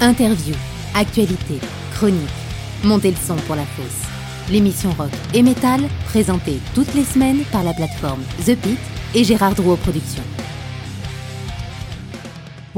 Interview, actualité, chronique. Montez le son pour la fosse. L'émission rock et métal, présentée toutes les semaines par la plateforme The Pit et Gérard Drouot Productions.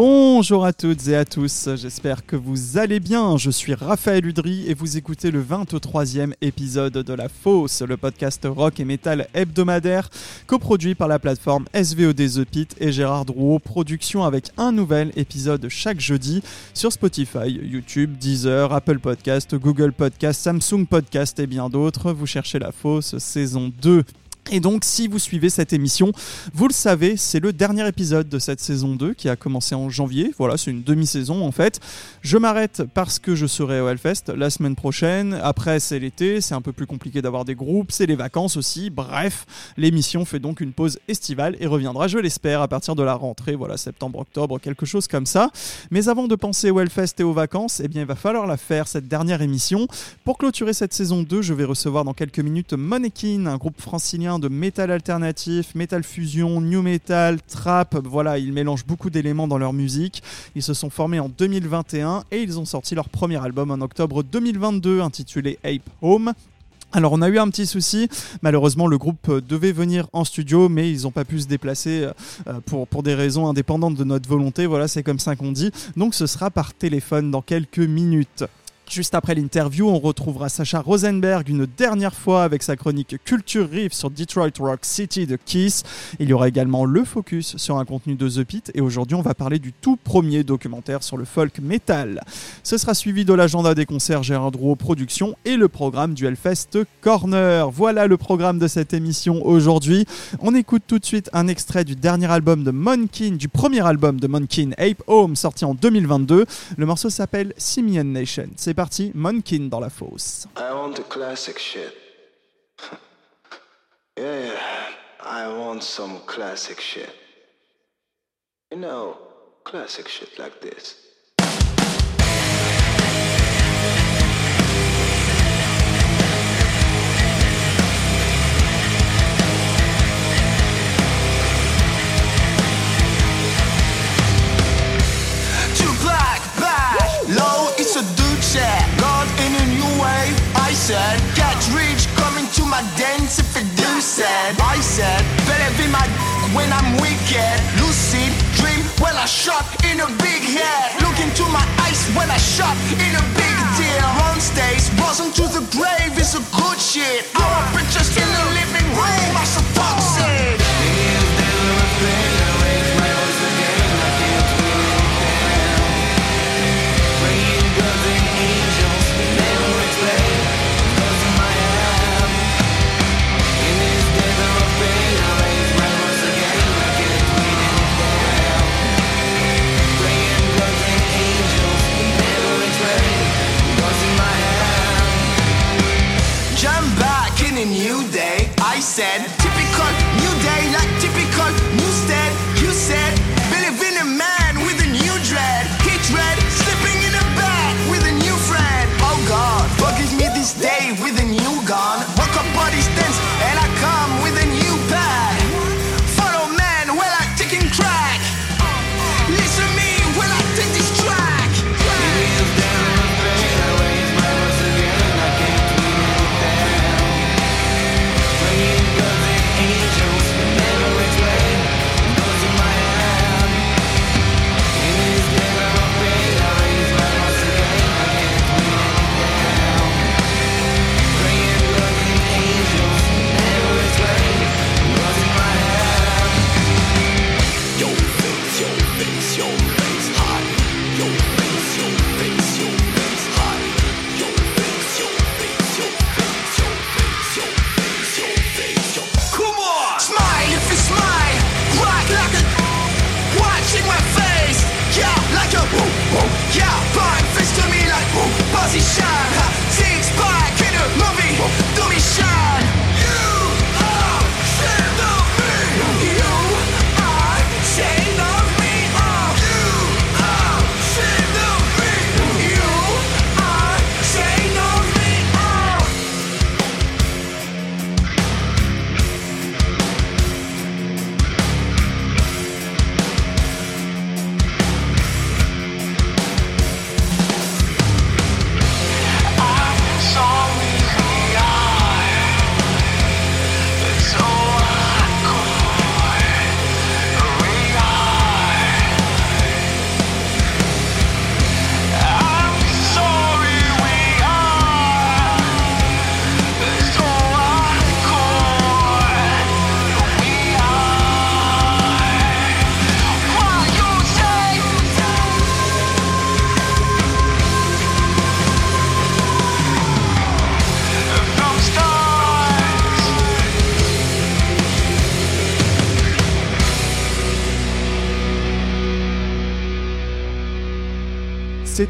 Bonjour à toutes et à tous, j'espère que vous allez bien. Je suis Raphaël Udry et vous écoutez le 23e épisode de La Fosse, le podcast rock et métal hebdomadaire coproduit par la plateforme SVOD The Pit et Gérard Drouot Productions avec un nouvel épisode chaque jeudi sur Spotify, YouTube, Deezer, Apple Podcast, Google Podcast, Samsung Podcast et bien d'autres. Vous cherchez La Fosse saison 2. Et donc, si vous suivez cette émission, vous le savez, c'est le dernier épisode de cette saison 2 qui a commencé en janvier. Voilà, c'est une demi-saison en fait. Je m'arrête parce que je serai au Hellfest la semaine prochaine. Après, c'est l'été, c'est un peu plus compliqué d'avoir des groupes, c'est les vacances aussi. Bref, l'émission fait donc une pause estivale et reviendra, je l'espère, à partir de la rentrée, voilà, septembre-octobre, quelque chose comme ça. Mais avant de penser au Hellfest et aux vacances, eh bien, il va falloir la faire, cette dernière émission. Pour clôturer cette saison 2, je vais recevoir dans quelques minutes Monekin, un groupe francilien de métal alternatif, métal fusion, new metal, trap. Voilà, ils mélangent beaucoup d'éléments dans leur musique. Ils se sont formés en 2021 et ils ont sorti leur premier album en octobre 2022 intitulé Ape Home. Alors on a eu un petit souci, malheureusement le groupe devait venir en studio mais ils n'ont pas pu se déplacer euh, pour, pour des raisons indépendantes de notre volonté, voilà c'est comme ça qu'on dit, donc ce sera par téléphone dans quelques minutes. Juste après l'interview, on retrouvera Sacha Rosenberg une dernière fois avec sa chronique Culture Riff sur Detroit Rock City de Kiss. Il y aura également le focus sur un contenu de The Pit et aujourd'hui on va parler du tout premier documentaire sur le folk metal. Ce sera suivi de l'agenda des concerts Gérard Drouot Productions et le programme du Hellfest Corner. Voilà le programme de cette émission aujourd'hui. On écoute tout de suite un extrait du dernier album de Monkin, du premier album de Monkin, Ape Home, sorti en 2022. Le morceau s'appelle Simian Nation. Parti, Monkin dans la fosse. I want the classic shit. yeah, I want some classic shit. You know, classic shit like this. Low, set. God in a new way, I said. Get rich, coming to my dance if it do said. I said, better be my when I'm wicked. Lucid, dream, when I shot in a big head. Look into my eyes when I shot in a big deal. On stage, buzzing to the grave is a good shit. Our pictures in the living room, I suppose A new day. I said,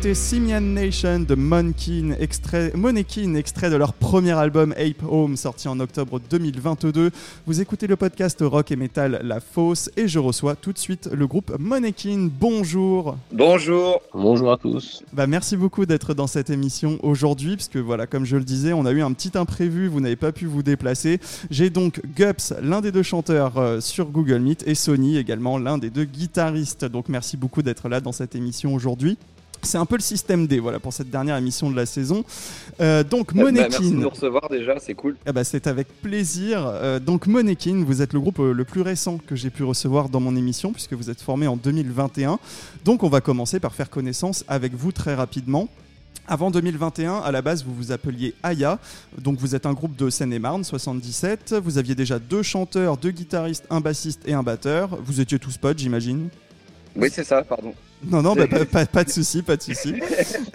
C'était Simian Nation de Monkin, extrait, Monekin, extrait de leur premier album Ape Home, sorti en octobre 2022. Vous écoutez le podcast rock et metal La Fosse et je reçois tout de suite le groupe Monekin. Bonjour. Bonjour. Bonjour à tous. Bah, merci beaucoup d'être dans cette émission aujourd'hui, puisque voilà, comme je le disais, on a eu un petit imprévu, vous n'avez pas pu vous déplacer. J'ai donc Gups, l'un des deux chanteurs euh, sur Google Meet, et Sony également, l'un des deux guitaristes. Donc merci beaucoup d'être là dans cette émission aujourd'hui. C'est un peu le système D, voilà, pour cette dernière émission de la saison. Euh, donc, Bah, Monekin. merci de nous recevoir déjà, c'est cool. Ben, c'est avec plaisir. Euh, donc Monekin, vous êtes le groupe euh, le plus récent que j'ai pu recevoir dans mon émission puisque vous êtes formé en 2021. Donc on va commencer par faire connaissance avec vous très rapidement. Avant 2021, à la base, vous vous appeliez Aya. Donc vous êtes un groupe de Seine-et-Marne, 77. Vous aviez déjà deux chanteurs, deux guitaristes, un bassiste et un batteur. Vous étiez tous potes, j'imagine? Oui, c'est ça, pardon. Non, non, bah, pas, pas- pas de souci, pas de souci.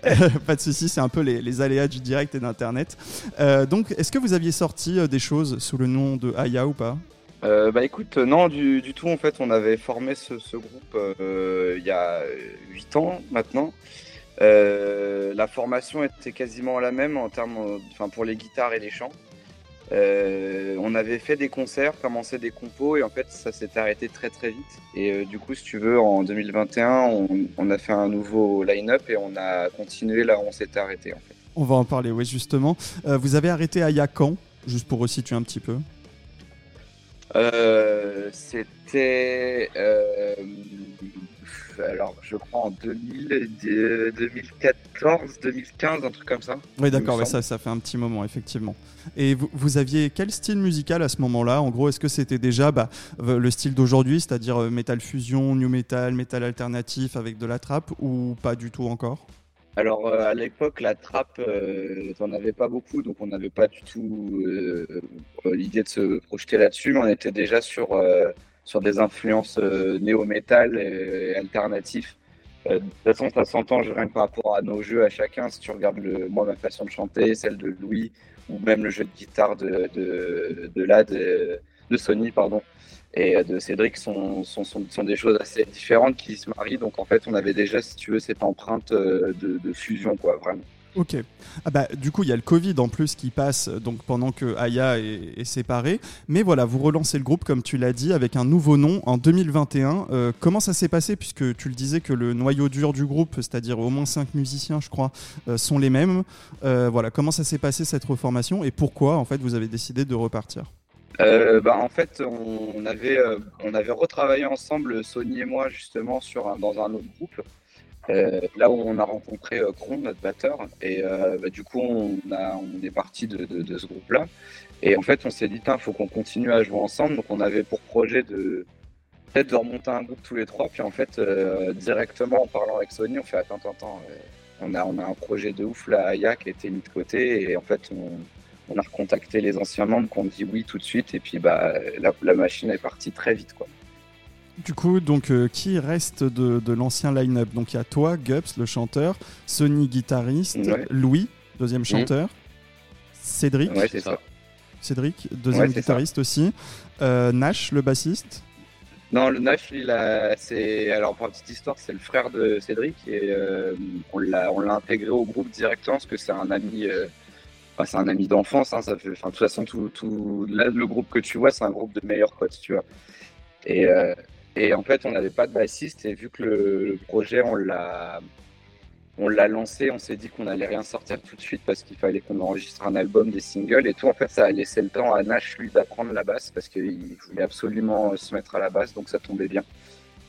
Euh, pas de souci, c'est un peu les, les aléas du direct et d'Internet. Euh, donc, est-ce que vous aviez sorti euh, des choses sous le nom de Aya ou pas? Euh, bah écoute, non, du, du tout, en fait, on avait formé ce, ce groupe il y a 8 ans maintenant. La formation était quasiment la même en termes, enfin pour les guitares et les chants. Euh, on avait fait des concerts, commencé des compos et en fait ça s'est arrêté très très vite. Et euh, du coup, si tu veux, en 2021, on, on a fait un nouveau line-up et on a continué là où on s'était arrêté en fait. On va en parler, oui, justement. Euh, vous avez arrêté Aya quand Juste pour resituer un petit peu. Euh, c'était alors je crois en 2000, euh, 2014, 2015, un truc comme ça. Oui, d'accord, ouais, ça, ça fait un petit moment, effectivement. Et vous, vous aviez quel style musical à ce moment-là? En gros, est-ce que c'était déjà bah, le style d'aujourd'hui, c'est-à-dire euh, metal fusion, new metal, metal alternatif avec de la trappe, ou pas du tout encore? Alors euh, à l'époque, la trappe, euh, t'en avais pas beaucoup, donc on n'avait pas du tout euh, l'idée de se projeter là-dessus, mais on était déjà sur sur des influences euh, néo-metal et alternatifs. Euh, de toute façon, ça s'entend rien que par rapport à nos jeux à chacun. Si tu regardes le, moi ma façon de chanter, celle de Louis, ou même le jeu de guitare de de, de Sony, pardon, et euh, de Cédric sont, sont, sont, sont des choses assez différentes qui se marient. Donc en fait, on avait déjà, si tu veux, cette empreinte euh, de, de fusion, quoi, vraiment. Ok. Ah bah, du coup, il y a le Covid en plus qui passe donc pendant que Aya est, séparée. Mais voilà, vous relancez le groupe, comme tu l'as dit, avec un nouveau nom en 2021. Euh, comment ça s'est passé Puisque tu le disais que le noyau dur du groupe, c'est-à-dire au moins cinq musiciens, je crois, euh, sont les mêmes. Euh, voilà, comment ça s'est passé cette reformation et pourquoi en fait vous avez décidé de repartir? Euh, bah, en fait, on, avait, euh, on avait retravaillé ensemble, Sony et moi, justement, sur dans un autre groupe. Euh, là où on a rencontré euh, Kron, notre batteur, et euh, bah, du coup on, a, on est parti de, de- de ce groupe-là. Et en fait, on s'est dit, il faut qu'on continue à jouer ensemble. Donc, on avait pour projet de peut-être de remonter un groupe tous les trois. Puis en fait, euh, directement en parlant avec Sony, on fait attends, attends, attends, euh, on a, on a un projet de ouf là, Aya, qui a été mis de côté. Et en fait, on, on a recontacté les anciens membres qui ont dit oui tout de suite. Et puis, bah, la, la machine est partie très vite, quoi. Du coup, donc, euh, qui reste de, de l'ancien line-up? Donc, il y a toi, Gups, le chanteur, Sony, guitariste, Ouais. Louis, deuxième chanteur, Cédric, Ouais, c'est ça. Cédric, deuxième Ouais, guitariste aussi, euh, Nash, le bassiste. Non, le Nash, il a, c'est, alors pour la petite histoire, c'est le frère de Cédric et euh, on l'a, on l'a intégré au groupe directement parce que c'est un ami, euh, enfin, c'est un ami d'enfance. Hein, ça fait, enfin, de toute façon, tout, tout, là, le groupe que tu vois, c'est un groupe de meilleurs potes, tu vois. Et, euh, et en fait, on n'avait pas de bassiste et vu que le, projet, on l'a, on l'a lancé, on s'est dit qu'on allait rien sortir tout de suite parce qu'il fallait qu'on enregistre un album, des singles et tout. En fait, ça a laissé le temps à Nash, lui, d'apprendre la basse parce qu'il voulait absolument se mettre à la basse, donc ça tombait bien.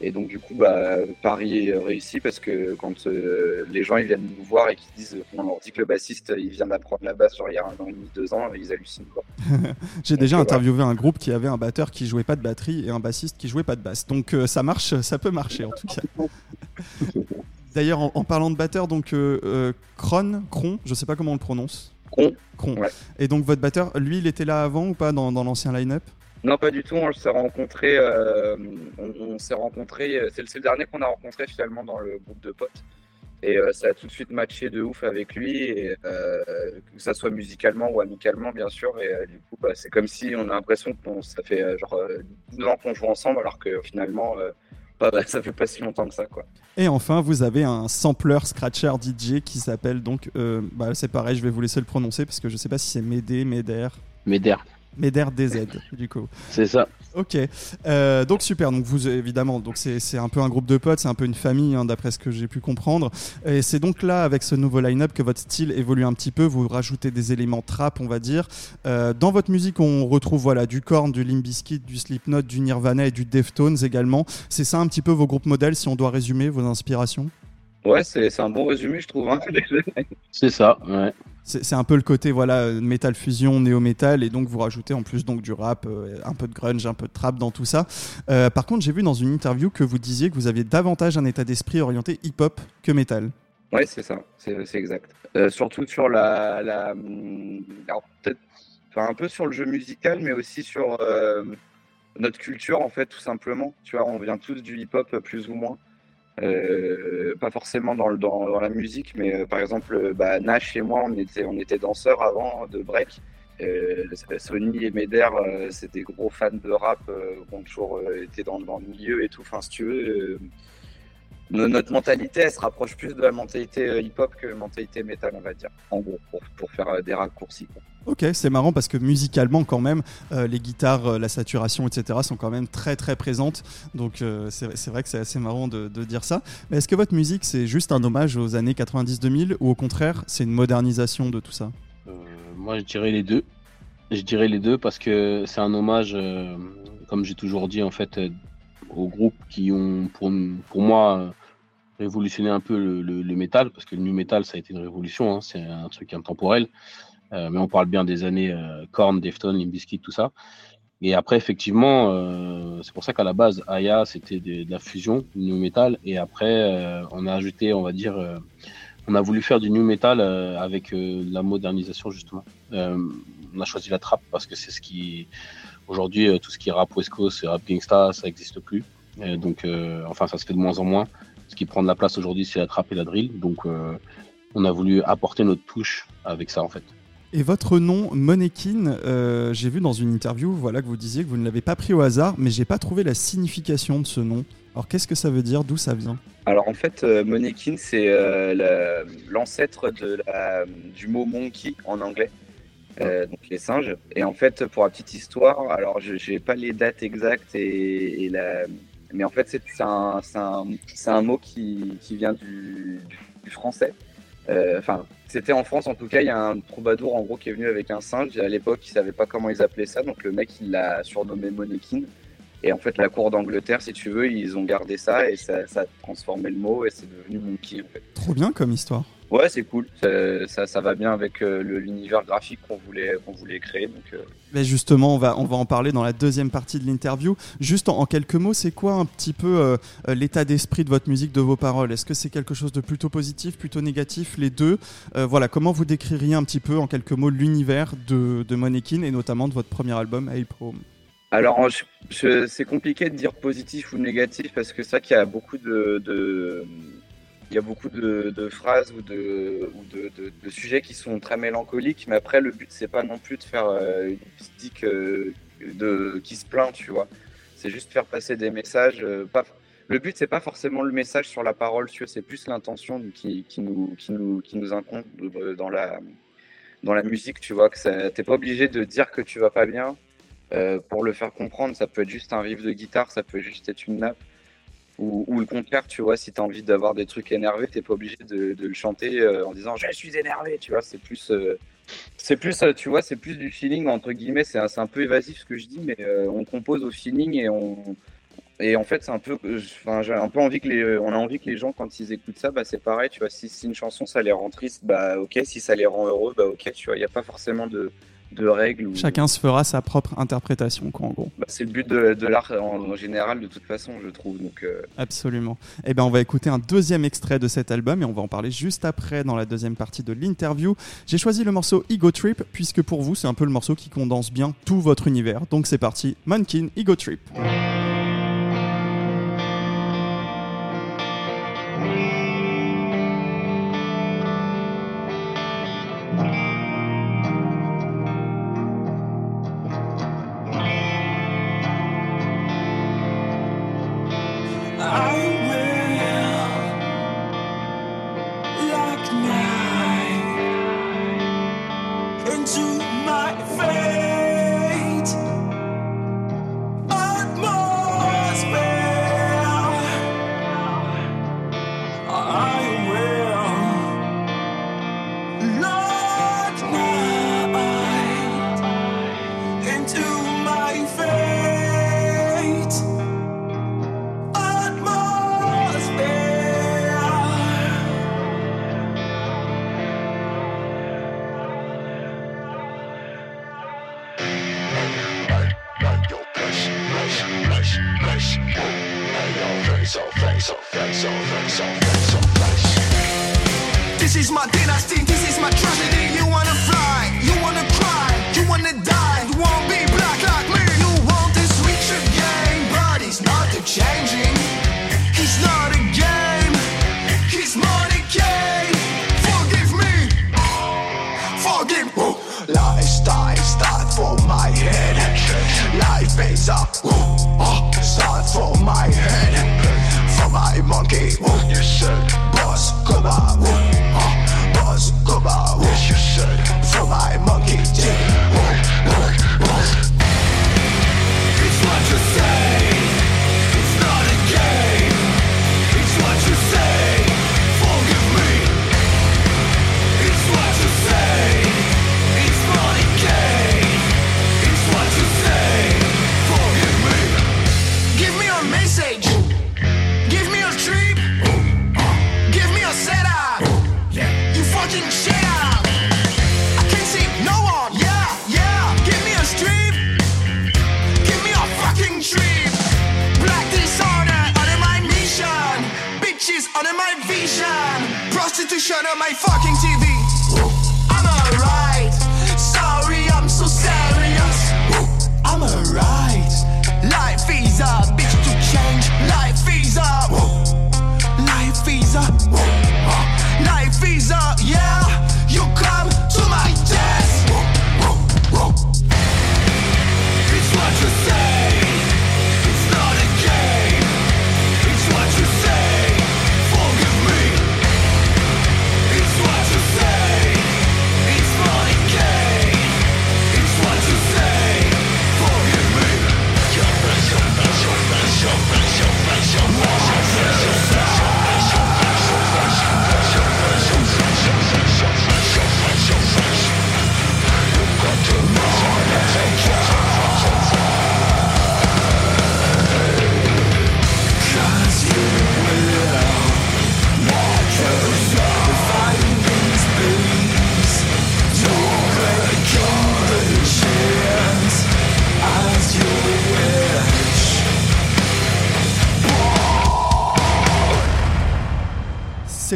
Et donc, du coup, bah, Paris est réussi parce que quand euh, les gens ils viennent nous voir et qu'ils disent qu'on leur dit que le bassiste il vient d'apprendre la basse, genre il y a un an et demi, deux ans, ils hallucinent. Quoi. J'ai déjà interviewé un groupe qui avait un batteur qui jouait pas de batterie et un bassiste qui jouait pas de basse. Donc euh, ça marche, ça peut marcher en tout cas. D'ailleurs, en, en parlant de batteur, donc euh, euh, Kron, Kron, je sais pas comment on le prononce. Kron. Kron. Ouais. Et donc votre batteur, lui, il était là avant ou pas dans, dans l'ancien line-up? Non, pas du tout. On s'est rencontré. euh, on, on s'est rencontré. C'est le, c'est le dernier qu'on a rencontré finalement dans le groupe de potes. Et euh, ça a tout de suite matché de ouf avec lui, et, euh, que ça soit musicalement ou amicalement, bien sûr. Et euh, du coup, bah, c'est comme si on a l'impression que ça fait euh, genre euh, 12 ans qu'on joue ensemble, alors que finalement, euh, bah, ça fait pas si longtemps que ça, quoi. Et enfin, vous avez un sampler scratcher DJ qui s'appelle donc, euh, bah, c'est pareil, je vais vous laisser le prononcer parce que je sais pas si c'est Médé, Médère. Médère. Médère DZ, du coup. C'est ça. Ok, euh, donc super. Donc vous évidemment, donc c'est un peu un groupe de potes, c'est un peu une famille, hein, d'après ce que j'ai pu comprendre. Et c'est donc là, avec ce nouveau line-up, que votre style évolue un petit peu. Vous rajoutez des éléments trap, on va dire. Euh, dans votre musique, on retrouve voilà du Korn, du Limp Bizkit, du Slipknot, du Nirvana et du Deftones également. C'est ça un petit peu vos groupes modèles, si on doit résumer vos inspirations? Ouais, c'est un bon résumé, je trouve. Hein. c'est ça. Ouais c'est un peu le côté voilà metal fusion, néo metal et donc vous rajoutez en plus donc du rap, euh, un peu de grunge, un peu de trap dans tout ça. Euh, par contre, j'ai vu dans une interview que vous disiez que vous aviez davantage un état d'esprit orienté hip-hop que metal. Ouais, c'est ça, c'est exact. Euh, surtout sur la, un peu sur le jeu musical, mais aussi sur notre culture en fait, tout simplement. Tu vois, on vient tous du hip-hop plus ou moins. Euh, pas forcément dans, le, dans, la musique, mais euh, par exemple, bah, Nash et moi, on était, on était danseurs avant de break. Euh, Sony et Meder, c'est des gros fans de rap, ont toujours été dans, dans, le milieu et tout. Enfin, si tu veux, notre mentalité, elle se rapproche plus de la mentalité hip-hop que la mentalité métal, on va dire, en gros, pour, pour faire des raccourcis. Ok, c'est marrant parce que musicalement, quand même, euh, les guitares, euh, la saturation, etc., sont quand même très très présentes. Donc euh, c'est vrai que c'est assez marrant de, dire ça. Mais est-ce que votre musique, c'est juste un hommage aux années 90-2000 ou au contraire, c'est une modernisation de tout ça? Moi, je dirais les deux. Je dirais les deux parce que c'est un hommage, comme j'ai toujours dit, en fait, aux groupes qui ont, pour, moi, révolutionné un peu le, le, métal, parce que le new metal, ça a été une révolution, hein. c'est un truc intemporel. Euh, mais on parle bien des années euh, Korn, Deftones, Limbiskit, tout ça. Et après, effectivement, euh, c'est pour ça qu'à la base, Aya, c'était de, la fusion, new metal. Et après, on a ajouté, on va dire, on a voulu faire du new metal avec la modernisation, justement. on a choisi la trap parce que c'est ce qui, aujourd'hui, tout ce qui est rap West Coast, rap gangsta, ça n'existe plus. donc, enfin, ça se fait de moins en moins. Ce qui prend de la place aujourd'hui, c'est la trap et la drill. Donc, on a voulu apporter notre touche avec ça, en fait. Et votre nom, Monekin, euh, j'ai vu dans une interview voilà, que vous disiez que vous ne l'avez pas pris au hasard, mais j'ai pas trouvé la signification de ce nom. Alors qu'est-ce que ça veut dire? D'où ça vient? Alors en fait, euh, Monekin, c'est euh, l'ancêtre du mot monkey en anglais, donc les singes. Et en fait, pour la petite histoire, alors je n'ai pas les dates exactes, et, la... mais en fait, c'est un, un, un, mot qui, qui vient du, du français. Enfin, c'était en France, en tout cas, il y a un troubadour en gros qui est venu avec un singe. à l'époque, il savait pas comment ils appelaient ça, donc le mec il l'a surnommé Monekin. Et en fait, la cour d'Angleterre, si tu veux, ils ont gardé ça et ça, ça a transformé le mot et c'est devenu Monkey en fait. Trop bien comme histoire. Ouais, c'est cool. Ça, ça, va bien avec euh, l'univers graphique qu'on voulait, qu'on voulait créer. Donc, euh. Mais justement, on va, on va en parler dans la deuxième partie de l'interview. Juste en, quelques mots, c'est quoi un petit peu euh, l'état d'esprit de votre musique, de vos paroles? Est-ce que c'est quelque chose de plutôt positif, plutôt négatif, les deux? Voilà, comment vous décririez un petit peu en quelques mots l'univers de, de Monekin et notamment de votre premier album, April alors, c'est compliqué de dire positif ou négatif parce que ça, qu'il y a beaucoup de, il y a beaucoup de, phrases ou, de, sujets qui sont très mélancoliques, mais après, le but, c'est pas non plus de faire euh, une musique euh, de, qui se plaint, tu vois. C'est juste faire passer des messages. Euh, le but, c'est pas forcément le message sur la parole, c'est plus l'intention qui, nous, incombe dans la, musique, tu vois. Que t'es pas obligé de dire que tu vas pas bien pour le faire comprendre. Ça peut être juste un riff de guitare, ça peut juste être une nappe. Ou, le contraire, tu vois, si tu as envie d'avoir des trucs énervés, t'es pas obligé de, le chanter euh, en disant je suis énervé, tu vois, c'est plus, euh, c'est plus, euh, tu vois, c'est plus du feeling entre guillemets, c'est un, un, peu évasif ce que je dis, mais on compose au feeling et on, et en fait c'est un peu, enfin j'ai un peu envie que les, on a envie que les gens quand ils écoutent ça, bah c'est pareil, tu vois, si, une chanson ça les rend tristes, bah ok, si ça les rend heureux, bah ok, tu vois, il n'y a pas forcément de de règles. Chacun se fera sa propre interprétation, quoi, en gros. Bah, c'est le but de, l'art en, général, de toute façon, je trouve. Donc, euh. Absolument. Eh ben, on va écouter un deuxième extrait de cet album et on va en parler juste après dans la deuxième partie de l'interview. J'ai choisi le morceau Ego Trip puisque pour vous, c'est un peu le morceau qui condense bien tout votre univers. Donc c'est parti, Mankin Ego Trip. Einstein start for my head. Life pays up, uh, start for my head. For my monkey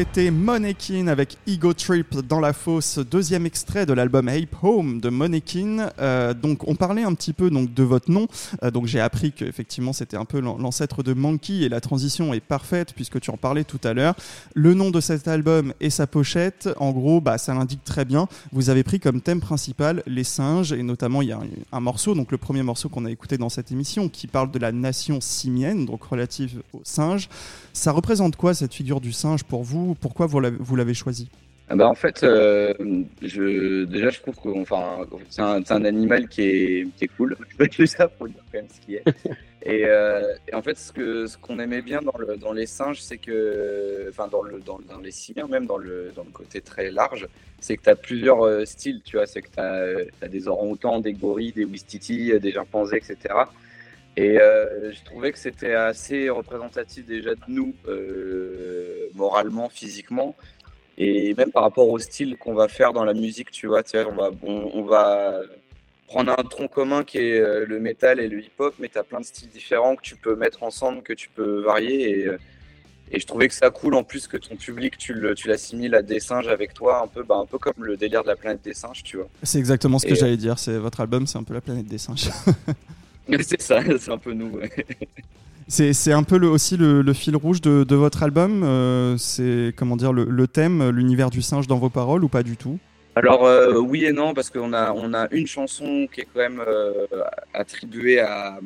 C'était Monekin avec Ego Trip dans la fosse, deuxième extrait de l'album Ape Home de Monekin. Euh, donc on parlait un petit peu donc de votre nom. Euh, donc j'ai appris qu'effectivement c'était un peu l'ancêtre de Monkey et la transition est parfaite puisque tu en parlais tout à l'heure. Le nom de cet album et sa pochette, en gros, bah, ça l'indique très bien. Vous avez pris comme thème principal les singes et notamment il y a un, un morceau, donc le premier morceau qu'on a écouté dans cette émission qui parle de la nation simienne, donc relative aux singes. Ça représente quoi cette figure du singe pour vous? Pourquoi vous l'avez choisi ah bah en fait, euh, je, déjà, je trouve que enfin, c'est un, un, animal qui est, qui est cool. Je ça pour dire quand même ce qui est. Et, euh, et, en fait, ce qu'on aimait bien dans, le, dans les singes, c'est que, enfin, dans, le, dans, dans, les simiens, même dans le, dans le côté très large, c'est que tu as plusieurs euh, styles, tu vois. C'est que tu as, as, des orang-outans, des gorilles, des wistiti, des chimpanzés, etc. Et euh, je trouvais que c'était assez représentatif déjà de nous, euh, moralement, physiquement, et même par rapport au style qu'on va faire dans la musique, tu vois. On va, on, va prendre un tronc commun qui est euh, le métal et le hip-hop, mais tu as plein de styles différents que tu peux mettre ensemble, que tu peux varier. Et, et je trouvais que ça cool en plus que ton public, tu l'assimiles à des singes avec toi, un peu, bah, un peu comme le délire de la planète des singes, tu vois. C'est exactement ce que j'allais dire, c'est votre album, c'est un peu la planète des singes. c'est ça, c'est un peu nous. C'est un peu le, aussi le, fil rouge de, de votre album. Euh, c'est comment dire le, le thème, l'univers du singe dans vos paroles ou pas du tout? Alors euh, oui et non parce qu'on a on a une chanson qui est quand même euh, attribuée à,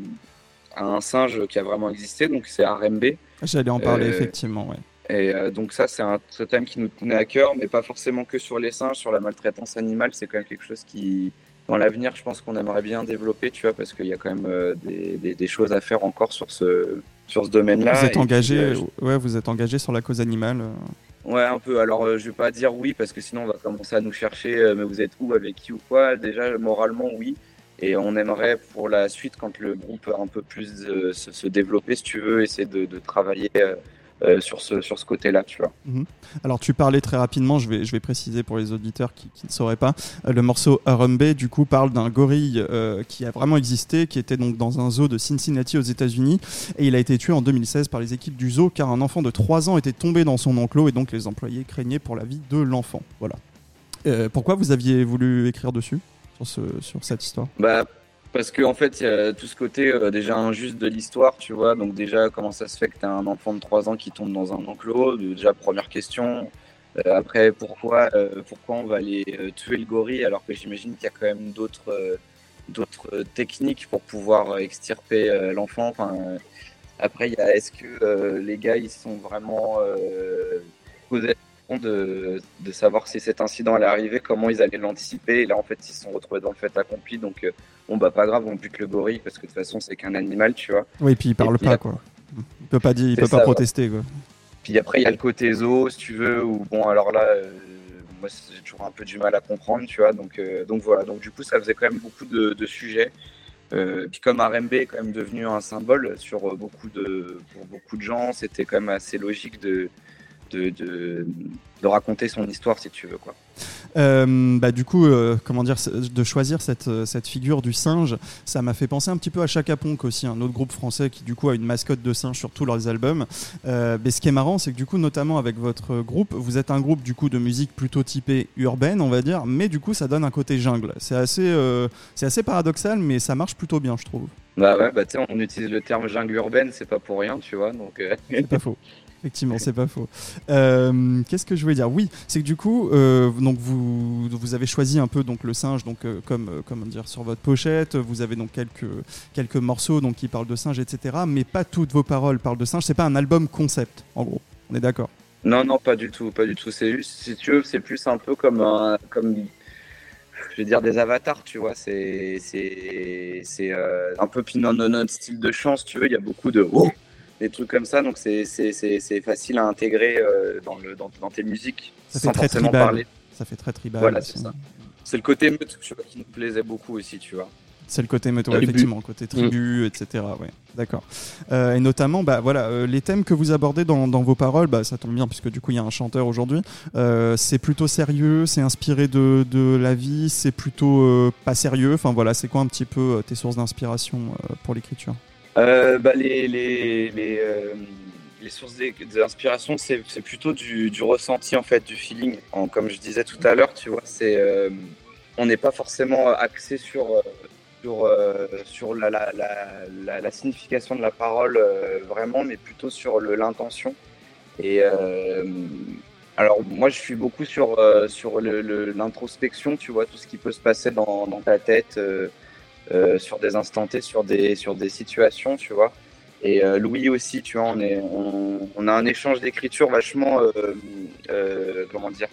à, un singe qui a vraiment existé, donc c'est Arembe. J'allais en parler effectivement, ouais. Et donc ça, c'est un, un thème qui nous tenait à cœur, mais pas forcément que sur les singes, sur la maltraitance animale, c'est quand même quelque chose qui, dans l'avenir, je pense qu'on aimerait bien développer, tu vois, parce qu'il y a quand même euh, des, des- des choses à faire encore sur ce, sur ce domaine-là. Vous êtes engagé, puis, euh, ouais, vous êtes engagé sur la cause animale. euh. Ouais, un peu. Alors, euh, je vais pas dire oui parce que sinon on va commencer à nous chercher. euh, mais vous êtes où, avec qui ou quoi? Déjà, moralement, oui. Et on aimerait pour la suite, quand le groupe a un peu plus se, se développer, si tu veux, essayer de, de travailler euh, sur ce, sur ce côté-là, tu vois. Alors tu parlais très rapidement, je vais, je vais préciser pour les auditeurs qui, qui ne sauraient pas, Euh, le morceau Harambe du coup parle d'un gorille euh, qui a vraiment existé, qui était donc dans un zoo de Cincinnati aux États-Unis et il a été tué en 2016 par les équipes du zoo car un enfant de 3 ans était tombé dans son enclos et donc les employés craignaient pour la vie de l'enfant. Voilà. Euh, pourquoi vous aviez voulu écrire dessus sur, ce, sur cette histoire? Bah, parce qu'en en fait, il y a tout ce côté euh, déjà injuste de l'histoire, tu vois. Donc, déjà, comment ça se fait que tu as un enfant de 3 ans qui tombe dans un enclos? Déjà, première question. Euh, après, pourquoi, euh, pourquoi on va aller tuer le gorille? Alors que j'imagine qu'il y a quand même d'autres d'autres techniques pour pouvoir extirper l'enfant. Enfin, après, il y a est-ce que les gars ils sont vraiment de, de savoir si cet incident allait arriver, comment ils allaient l'anticiper. Et là, en fait, ils se sont retrouvés dans le fait accompli. Donc, euh, bon, bah, pas grave, on bute le gorille parce que de toute façon, c'est qu'un animal, tu vois. Oui, puis il parle puis, pas quoi. Il peut pas dire, il peut pas ça, protester quoi. Puis après, il y a le côté zoo, si tu veux, où bon, alors là, euh, moi, j'ai toujours un peu du mal à comprendre, tu vois. Donc, euh, donc voilà. Donc, du coup, ça faisait quand même beaucoup de, de sujets. Euh, puis comme RMB est quand même devenu un symbole sur beaucoup de, pour beaucoup de gens, c'était quand même assez logique de, de, de, de raconter son histoire, si tu veux, quoi. Euh, bah, du coup, euh, comment dire, de choisir cette, euh, cette figure du singe, ça m'a fait penser un petit peu à Chaka Ponk aussi, un autre groupe français qui du coup a une mascotte de singe sur tous leurs albums. Euh, mais ce qui est marrant, c'est que du coup, notamment avec votre groupe, vous êtes un groupe du coup de musique plutôt typée urbaine, on va dire, mais du coup, ça donne un côté jungle. C'est assez, c'est assez paradoxal, mais ça marche plutôt bien, je trouve. Bah ouais, bah on utilise le terme jungle urbaine, c'est pas pour rien, tu vois. Donc, C'est pas faux. Effectivement, c'est pas faux. Euh, Qu'est-ce que je voulais dire? Oui, c'est que du coup, euh, donc vous, vous avez choisi un peu donc le singe, donc euh, comme euh, comment dire sur votre pochette. Vous avez donc quelques quelques morceaux donc qui parlent de singe, etc. Mais pas toutes vos paroles parlent de singe. C'est pas un album concept, en gros. On est d'accord? Non, non, pas du tout, pas du tout. C'est juste, si tu veux, c'est plus un peu comme comme, je vais dire des avatars, tu vois. C'est, c'est, euh, un peu dans notre style de chant, si tu veux. Il y a beaucoup de oh, des trucs comme ça, donc c'est, c'est, c'est, c'est facile à intégrer euh, dans le, dans, dans tes musiques, Ça fait sans très forcément tribal. parler. Ça fait très tribal. Voilà, c'est ça. C'est le côté meute, tu vois, qui nous plaisait beaucoup aussi, tu vois. C'est le côté météo, effectivement, côté tribu, etc. Ouais, d'accord. Euh, et notamment, bah voilà, euh, les thèmes que vous abordez dans, dans vos paroles, bah, ça tombe bien puisque du coup il y a un chanteur aujourd'hui. Euh, c'est plutôt sérieux, c'est inspiré de, de la vie, c'est plutôt euh, pas sérieux. Enfin voilà, c'est quoi un petit peu euh, tes sources d'inspiration euh, pour l'écriture? Euh, bah, les, les, les, euh, les sources d'inspiration, c'est plutôt du, ressenti, en fait, du feeling. En- comme je disais tout à l'heure, tu vois, c'est euh, on n'est pas forcément axé sur, sur, sur la, la, la, la, signification de la parole vraiment, mais plutôt sur l'intention. Et alors, moi, je suis beaucoup sur, sur l'introspection, tu vois, tout ce qui peut se passer dans, ta tête. Euh, sur des instants T, sur des, sur des situations, tu vois. Et euh, Louis aussi, tu vois, on, est, on, a un échange d'écriture vachement, euh, comment dire,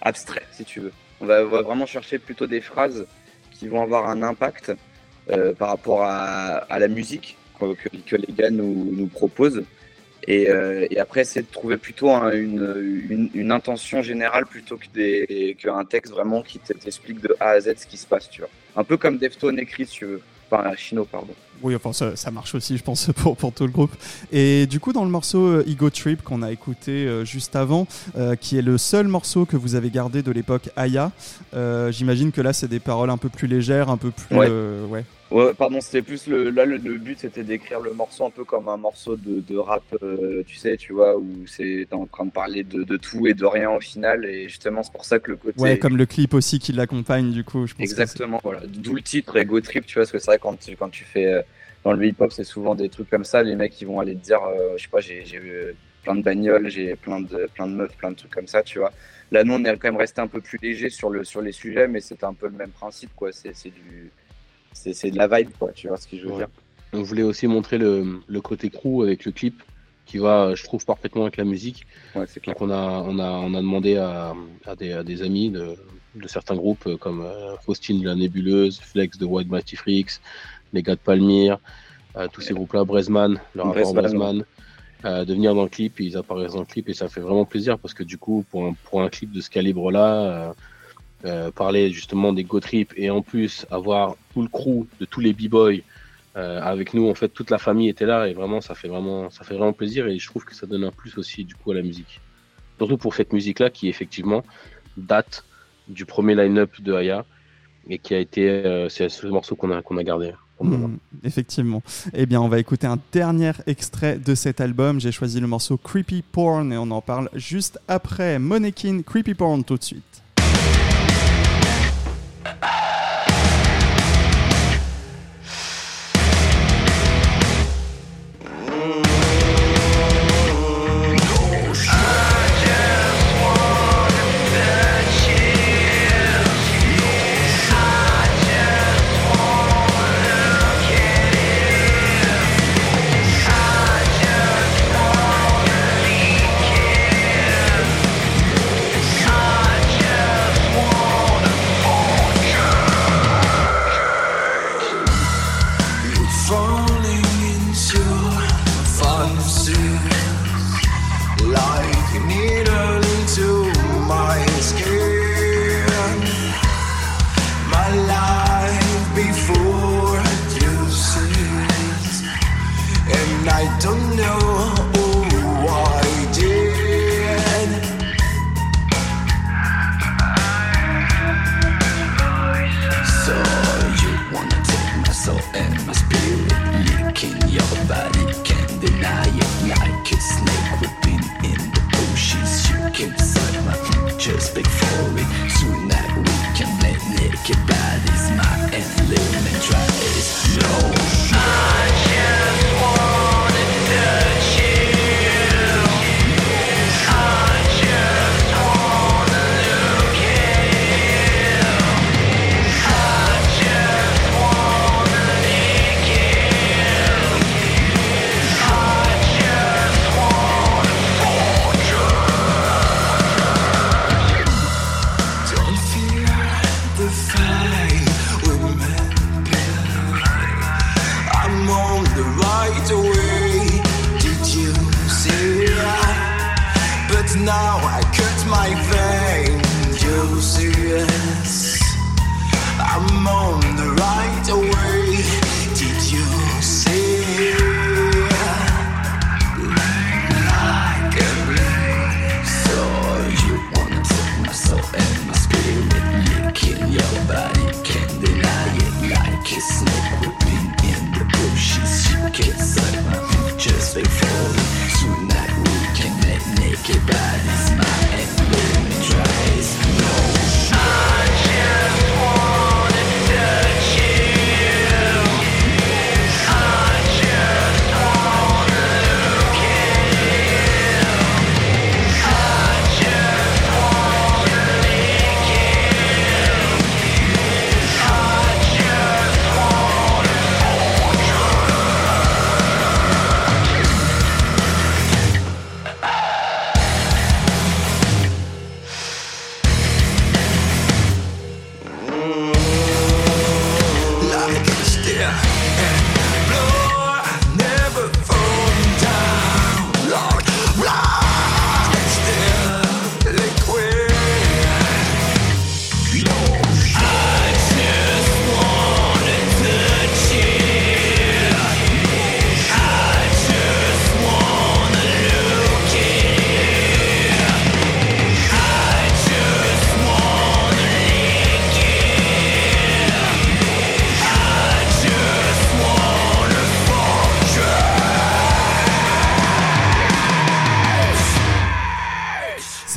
abstrait, si tu veux. On va, vraiment chercher plutôt des phrases qui vont avoir un impact par rapport à, la musique que, que- les gars nous, nous proposent. Et, après, c'est de trouver plutôt un- une, une, intention générale plutôt que qu'un texte vraiment qui te- t'explique de A à Z ce qui se passe, tu vois. Un peu comme Deftone écrit, si tu veux. Chino, pardon. Oui, enfin ça, ça marche aussi, je pense, pour, pour tout le groupe. Et du coup, dans le morceau euh, Ego Trip qu'on a écouté euh, juste avant, euh, qui est le seul morceau que vous avez gardé de l'époque Aya, euh, j'imagine que là, c'est des paroles un peu plus légères, un peu plus. Ouais. euh, ouais. Ouais, pardon, c'était plus le. Là, le, le but, c'était d'écrire le morceau un peu comme un morceau de, de rap, tu sais, tu vois, où c'est en train de parler de, de tout et de rien au final. Et justement, c'est pour ça que le côté. Ouais, comme le clip aussi qui l'accompagne, du coup, je pense. Exactement, voilà. D'où le titre Ego Trip, tu vois, parce que c'est vrai, quand tu, quand tu fais. Euh, dans le hip-hop, c'est souvent des trucs comme ça. Les mecs, ils vont aller te dire, euh, je sais pas, j'ai eu plein de bagnoles, j'ai plein de, plein de meufs, plein de trucs comme ça, tu vois. Là, nous, on est quand même resté un peu plus léger sur, le, sur les sujets, mais c'est un peu le même principe, quoi. C'est du. C'est de la vibe, quoi, tu vois ce que je veux Ouais. dire. On voulait aussi montrer le, le côté crew avec le clip, qui va, je trouve, parfaitement avec la musique. Ouais, clair. Donc on a, on a, on a demandé à, à, des, à des amis de, de certains groupes euh, comme euh, Faustine de la Nébuleuse, Flex de White Mighty Freaks, les gars de Palmyre, euh, tous ces groupes-là, Bresman, le rapport Bresman, euh, de venir dans le clip, ils apparaissent dans le clip et ça fait vraiment plaisir parce que du coup, pour un, pour un clip de ce calibre-là, euh, euh, parler justement des Go Trip et en plus avoir tout le crew de tous les b-boys euh, avec nous, en fait, toute la famille était là et vraiment, ça fait vraiment, ça fait vraiment plaisir et je trouve que ça donne un plus aussi du coup à la musique. Surtout pour cette musique-là qui effectivement date du premier line-up de Aya et qui a été, euh, c'est ce morceau qu'on a, qu'on a gardé. Hmm, effectivement. Eh bien, on va écouter un dernier extrait de cet album. J'ai choisi le morceau Creepy Porn et on en parle juste après. Monekin, Creepy Porn tout de suite.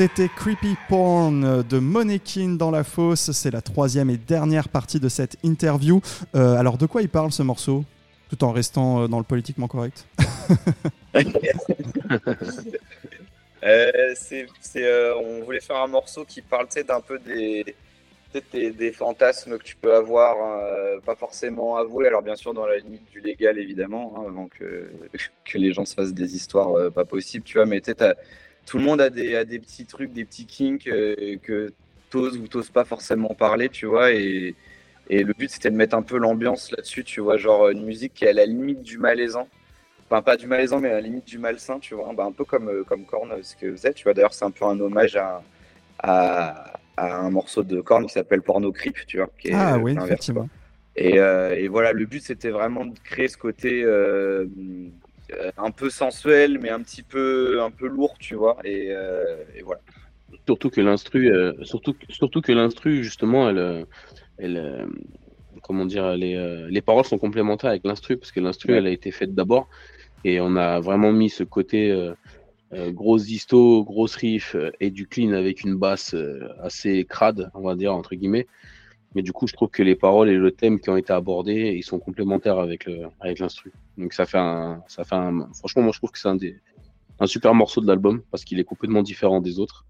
C'était Creepy Porn de Monekin dans la fosse. C'est la troisième et dernière partie de cette interview. Euh, alors, de quoi il parle ce morceau Tout en restant euh, dans le politiquement correct? Euh, on voulait faire un morceau qui parle d'un peu des, des, fantasmes que tu peux avoir, pas forcément avoués. Alors bien sûr dans la limite du légal évidemment, hein, avant que, que les gens se fassent des histoires pas possibles, tu vois. Mais tu sais, tout le monde a des, a des petits trucs, des petits kinks euh, que t'oses ou t'oses pas forcément parler, tu vois. Et, et le but c'était de mettre un peu l'ambiance là-dessus, tu vois, genre une musique qui est à la limite du malaisant. Enfin, pas du malaisant, mais à la limite du malsain, tu vois. Bah, un peu comme, euh, comme Korn, euh, ce que vous êtes, tu vois. D'ailleurs, c'est un peu un hommage à, à, à un morceau de Korn qui s'appelle Porno Creep, tu vois. Qui est, Ah oui, effectivement. et, euh, et voilà, le but c'était vraiment de créer ce côté un peu sensuel, mais un petit peu, un peu lourd, tu vois. Et, euh, et voilà. Surtout que l'instru, euh, surtout, surtout que l'instru, justement, elle, euh, elle, euh, comment dire, euh, les paroles sont complémentaires avec l'instru parce que l'instru, Ouais. elle a été faite d'abord et on a vraiment mis ce côté euh, euh, grosse disto, grosse riff euh, et du clean avec une basse euh, assez crade, on va dire entre guillemets. Mais du coup, je trouve que les paroles et le thème qui ont été abordés, ils sont complémentaires avec le, avec l'instru. Donc ça fait un, ça fait un, franchement, moi je trouve que c'est un des, un super morceau de l'album parce qu'il est complètement différent des autres.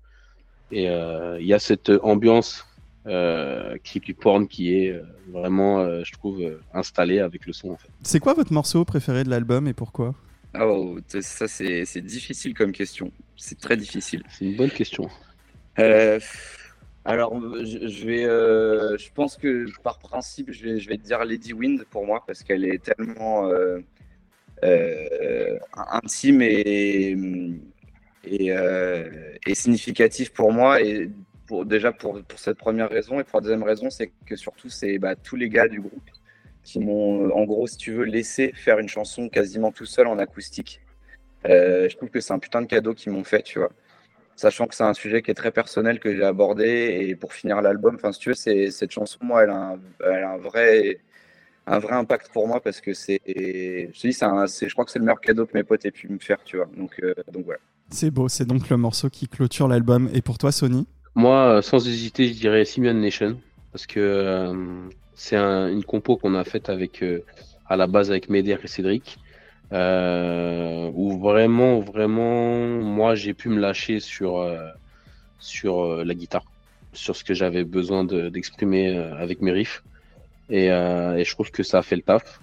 Et euh, il y a cette ambiance euh, creepy porn qui est euh, vraiment, euh, je trouve, installée avec le son en fait. C'est quoi votre morceau préféré de l'album et pourquoi? Oh, ça c'est c'est difficile comme question. C'est très difficile. C'est une bonne question. Euh, alors, je, je vais, euh, je pense que par principe, je vais, je vais te dire Lady Wind pour moi parce qu'elle est tellement euh, intime et et, euh, et significative pour moi et pour déjà pour, pour cette première raison et pour la deuxième raison, c'est que surtout c'est bah, tous les gars du groupe qui m'ont, en gros, si tu veux, laissé faire une chanson quasiment tout seul en acoustique. Euh, je trouve que c'est un putain de cadeau qu'ils m'ont fait, tu vois sachant que c'est un sujet qui est très personnel que j'ai abordé et pour finir l'album enfin si tu veux c'est cette chanson moi elle a elle a un vrai un vrai impact pour moi parce que c'est je te dis c'est un- c'est- je crois que c'est le meilleur cadeau que mes potes aient pu me faire tu vois donc euh, donc voilà C'est beau, c'est donc le morceau qui clôture l'album. Et pour toi, Sony? Moi, euh, sans hésiter, je dirais Simian Nation parce que euh, c'est un- une compo qu'on a faite avec, euh, à la base avec Meder et Cédric. Euh, où vraiment, vraiment, moi, j'ai pu me lâcher sur, euh, sur euh, la guitare, sur ce que j'avais besoin de- d'exprimer euh, avec mes riffs. Et, euh, et je trouve que ça a fait le taf.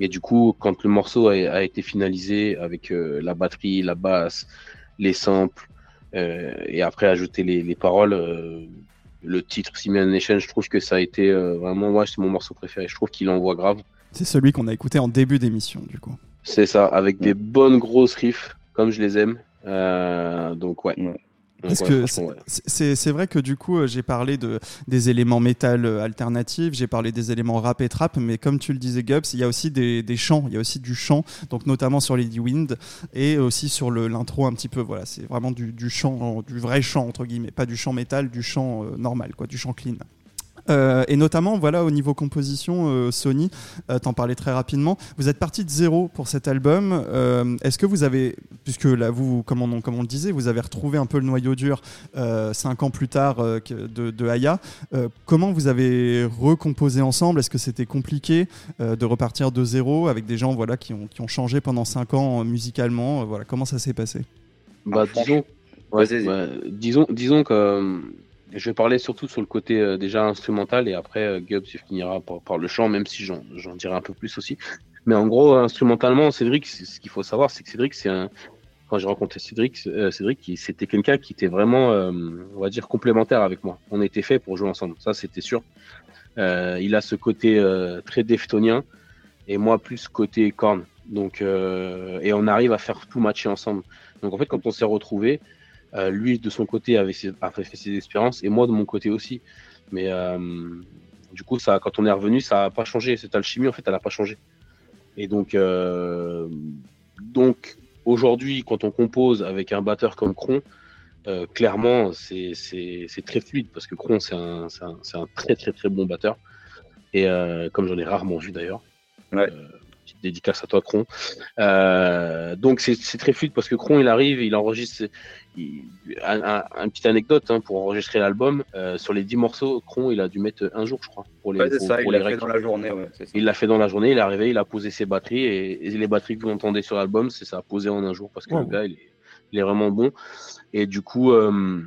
Et du coup, quand le morceau a, a été finalisé avec euh, la batterie, la basse, les samples, euh, et après ajouter les, les paroles, euh, le titre Simian Nation, je trouve que ça a été euh, vraiment, moi, c'est mon morceau préféré. Je trouve qu'il envoie grave. C'est celui qu'on a écouté en début d'émission, du coup. C'est ça, avec des bonnes grosses riffs, comme je les aime. Euh, donc ouais. Ouais. Parce ouais, que ouais. c'est- c'est c'est vrai que du coup, euh, j'ai parlé de, des éléments métal euh, alternatifs, j'ai parlé des éléments rap et trap, mais comme tu le disais, Gubs, il y a aussi des, des chants, il y a aussi du chant, donc notamment sur Lady Wind et aussi sur le- l'intro un petit peu. Voilà, c'est vraiment du, du chant, du vrai chant, entre guillemets, pas du chant métal, du chant euh, normal, quoi, du chant clean. Euh, et notamment, voilà, au niveau composition, euh, Sony, euh, t'en parlais très rapidement. Vous êtes parti de zéro pour cet album. Euh, Est-ce que vous avez, puisque là, vous, comme on, comme on le disait, vous avez retrouvé un peu le noyau dur euh, cinq ans plus tard euh, de, de Aya. Euh, comment vous avez recomposé ensemble? Est-ce que c'était compliqué euh, de repartir de zéro avec des gens, voilà, qui ont, qui ont changé pendant cinq ans euh, musicalement? Euh, Voilà, comment ça s'est passé? Bah, Ah, disons, ouais, ouais, disons, disons que euh, je vais parler surtout sur le côté euh, déjà instrumental et après euh, Gubbs finira par, par le chant, même si j'en dirai un peu plus aussi. Mais en gros, instrumentalement, Cédric, ce qu'il faut savoir, c'est que Cédric, c'est un. Quand j'ai rencontré Cédric, euh, Cédric, c'était quelqu'un qui était vraiment, euh, on va dire, complémentaire avec moi. On était fait pour jouer ensemble, ça c'était sûr. Il a ce côté très deftonien et moi plus côté corne. Donc, et on arrive à faire tout matcher ensemble. Donc en fait, quand on s'est retrouvés, euh, lui de son côté avait, ses- avait fait ses expériences et moi de mon côté aussi. Mais euh, du coup, ça, quand on est revenu, ça n'a pas changé. Cette alchimie, en fait, elle n'a pas changé. Et donc, euh, donc aujourd'hui, quand on compose avec un batteur comme Kron, euh, clairement, c'est très fluide parce que Kron, c'est un, un, un très très très bon batteur. Et euh, comme j'en ai rarement vu d'ailleurs. Ouais. Euh, dédicace à toi, Kron. Euh, donc c'est très fluide parce que Kron, il arrive, il enregistre. il- un, un- un petite anecdote hein, pour enregistrer l'album. euh, sur les 10 morceaux, Kron, il a dû mettre un jour, je crois, pour les, Ouais, pour- ça pour il les l'a fait dans la journée ouais, c'est ça. Il l'a fait dans la journée, il est arrivé, il a posé ses batteries et, et les batteries que vous entendez sur l'album, c'est ça, posé en un jour parce que le gars, il est, il est vraiment bon. Et du coup, euh,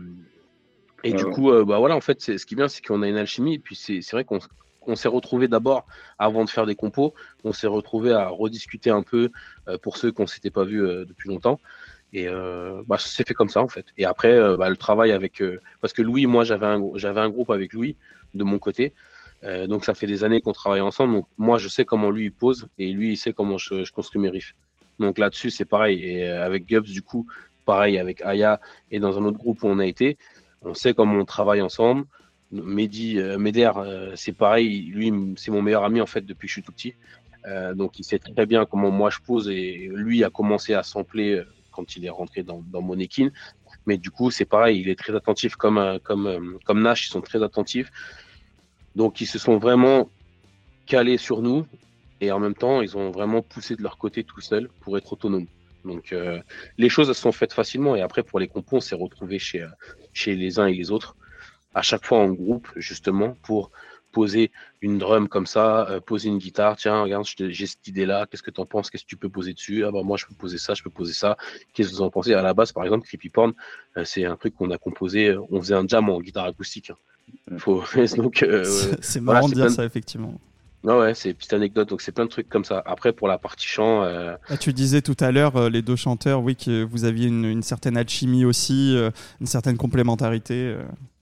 Et du coup, bah voilà, en fait, ce qui est bien, c'est qu'on a une alchimie. Et puis c'est vrai qu'on on s'est retrouvé d'abord, avant de faire des compos, on s'est retrouvé à rediscuter un peu pour ceux qu'on s'était pas vu depuis longtemps. Et euh, bah, c'est fait comme ça en fait. Et après, bah, le travail avec, parce que Louis, moi j'avais un, j'avais un groupe avec Louis de mon côté. donc ça fait des années qu'on travaille ensemble. Donc moi je sais comment lui pose et lui il sait comment je, construis mes riffs. Donc là-dessus c'est pareil. Et avec Gubs du coup, pareil avec Aya et dans un autre groupe où on a été, on sait comment on travaille ensemble. Mehdi, euh, Meder, euh, c'est pareil, lui, c'est mon meilleur ami en fait depuis que je suis tout petit. Euh, donc il sait très bien comment moi je pose et lui a commencé à sampler quand il est rentré dans, dans Monekin. Mais du coup, c'est pareil, il est très attentif comme, comme, comme Nash, ils sont très attentifs. Donc ils se sont vraiment calés sur nous et en même temps, ils ont vraiment poussé de leur côté tout seul pour être autonomes. Donc les choses se sont faites facilement et après pour les compos, on s'est retrouvés chez, chez les uns et les autres à chaque fois en groupe, justement, pour poser une drum comme ça, euh, poser une guitare, tiens, regarde, j'ai cette idée-là, qu'est-ce que tu en penses, qu'est-ce que tu peux poser dessus? Ah bah moi je peux poser ça, je peux poser ça, qu'est-ce que vous en pensez? À la base, par exemple, Creepy Porn, euh, c'est un truc qu'on a composé, euh, on faisait un jam en guitare acoustique. Hein. Faut... donc, c'est marrant de dire ça, effectivement. Ouais, ouais, c'est une petite anecdote, donc c'est plein de trucs comme ça. Après, pour la partie chant. Ah, tu disais tout à l'heure, les deux chanteurs, oui, que vous aviez une, une certaine alchimie aussi, une certaine complémentarité.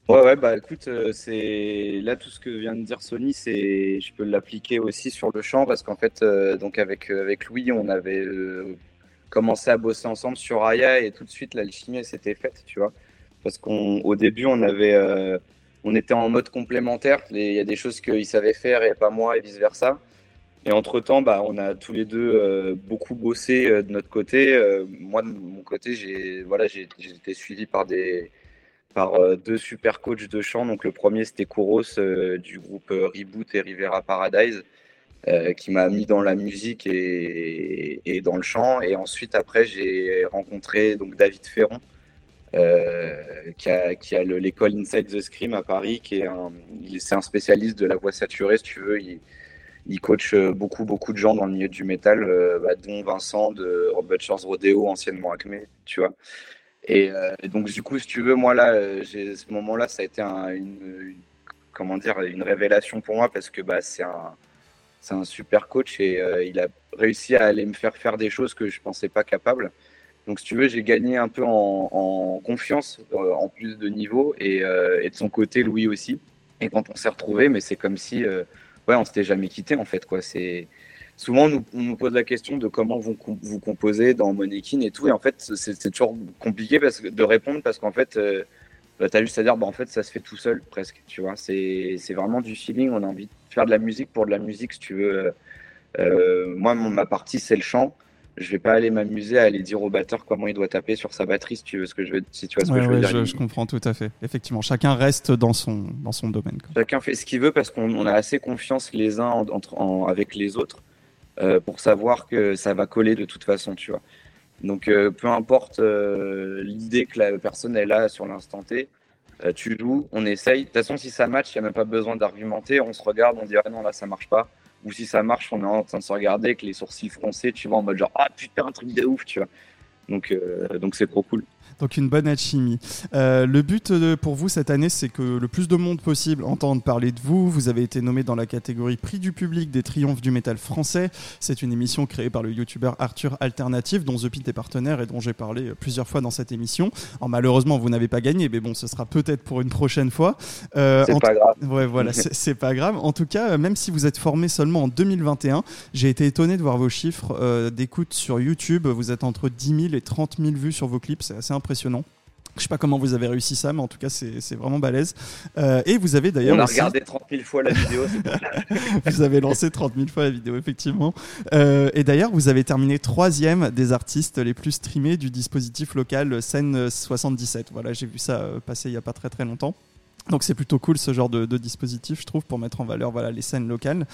Ouais, ouais, bah écoute, euh, c'est là tout ce que vient de dire Sony, c'est je peux l'appliquer aussi sur le chant parce qu'en fait, euh, donc avec euh, avec Louis, on avait commencé à bosser ensemble sur Aya et tout de suite l'alchimie s'était faite, tu vois, parce qu'au début on avait on était en mode complémentaire, il y a des choses qu'il savait faire et pas moi et vice versa. Et entre temps, bah, on a tous les deux beaucoup bossé de notre côté. moi, de mon côté, j'ai voilà, j'ai été suivi par des, par euh, deux super coachs de chant. Donc le premier c'était Kouros euh, du groupe euh, Reboot et Rivera Paradise qui m'a mis dans la musique et, et, dans le chant. Et ensuite après j'ai rencontré donc David Ferron qui a, a l'école Inside the Scream à Paris, qui est un, c'est un spécialiste de la voix saturée si tu veux. Il, il coach beaucoup beaucoup de gens dans le milieu du métal, bah, dont Vincent de Robert Charles Rodeo, anciennement Acme, tu vois. Euh, et, donc, du coup, si tu veux, moi, là, euh, ce moment-là, ça a été une, comment dire, une révélation pour moi parce que bah, c'est un, un super coach et euh, il a réussi à aller me faire faire des choses que je pensais pas capable. Donc, si tu veux, j'ai gagné un peu en, confiance, en plus de niveau et, et, de son côté, Louis aussi. Et quand on s'est retrouvés, mais c'est comme si, ouais, on s'était jamais quitté en fait, quoi. C'est, souvent on nous, pose la question de comment vous, vous composez dans Monekin et tout. Et en fait, c'est toujours compliqué parce que, de répondre parce qu'en fait, euh, bah, tu as juste à dire, bah, en fait, ça se fait tout seul presque. Tu vois, c'est vraiment du feeling. On a envie de faire de la musique pour de la musique, si tu veux. Euh, moi, ma partie, c'est le chant. Je vais pas aller m'amuser à aller dire au batteur comment il doit taper sur sa batterie, si tu veux ce que je veux, si tu vois ce que je veux dire. Je, comprends tout à fait. Effectivement, chacun reste dans son dans son domaine. Chacun fait ce qu'il veut parce qu'on a assez confiance les uns entre, avec les autres euh, pour savoir que ça va coller de toute façon, tu vois. Donc, euh, peu importe euh, l'idée que la personne est là sur l'instant T, tu joues, on essaye. De toute façon, si ça match, il n'y a même pas besoin d'argumenter. On se regarde, on dit ah non, là, ça marche pas. Ou si ça marche, on est en train de se regarder avec les sourcils froncés, tu vois, en mode genre ah putain, un truc de ouf, tu vois. Donc, donc c'est trop cool. Donc une bonne alchimie. Euh, le but pour vous cette année, c'est que le plus de monde possible entende parler de vous. Vous avez été nommé dans la catégorie Prix du public des triomphes du métal français. C'est une émission créée par le youtubeur Arthur Alternative, dont The Pit est partenaire et dont j'ai parlé plusieurs fois dans cette émission. Alors, malheureusement, vous n'avez pas gagné, mais bon, ce sera peut-être pour une prochaine fois. Euh, c'est pas grave. Ouais, voilà, c'est pas grave. En tout cas, même si vous êtes formé seulement en 2021, j'ai été étonné de voir vos chiffres euh, d'écoute sur YouTube. Vous êtes entre 10 000 et 30 000 vues sur vos clips. C'est assez impressionnant. Je sais pas comment vous avez réussi ça, mais en tout cas, c'est vraiment balèze. Euh, et vous avez d'ailleurs. On a regardé 30 000 fois la vidéo. vous avez lancé 30 000 fois la vidéo, effectivement. Euh, et d'ailleurs, vous avez terminé troisième des artistes les plus streamés du dispositif local Scène 77. Voilà, j'ai vu ça euh, passer il y a pas très très longtemps. Donc c'est plutôt cool ce genre de, dispositif, je trouve, pour mettre en valeur voilà, les scènes locales.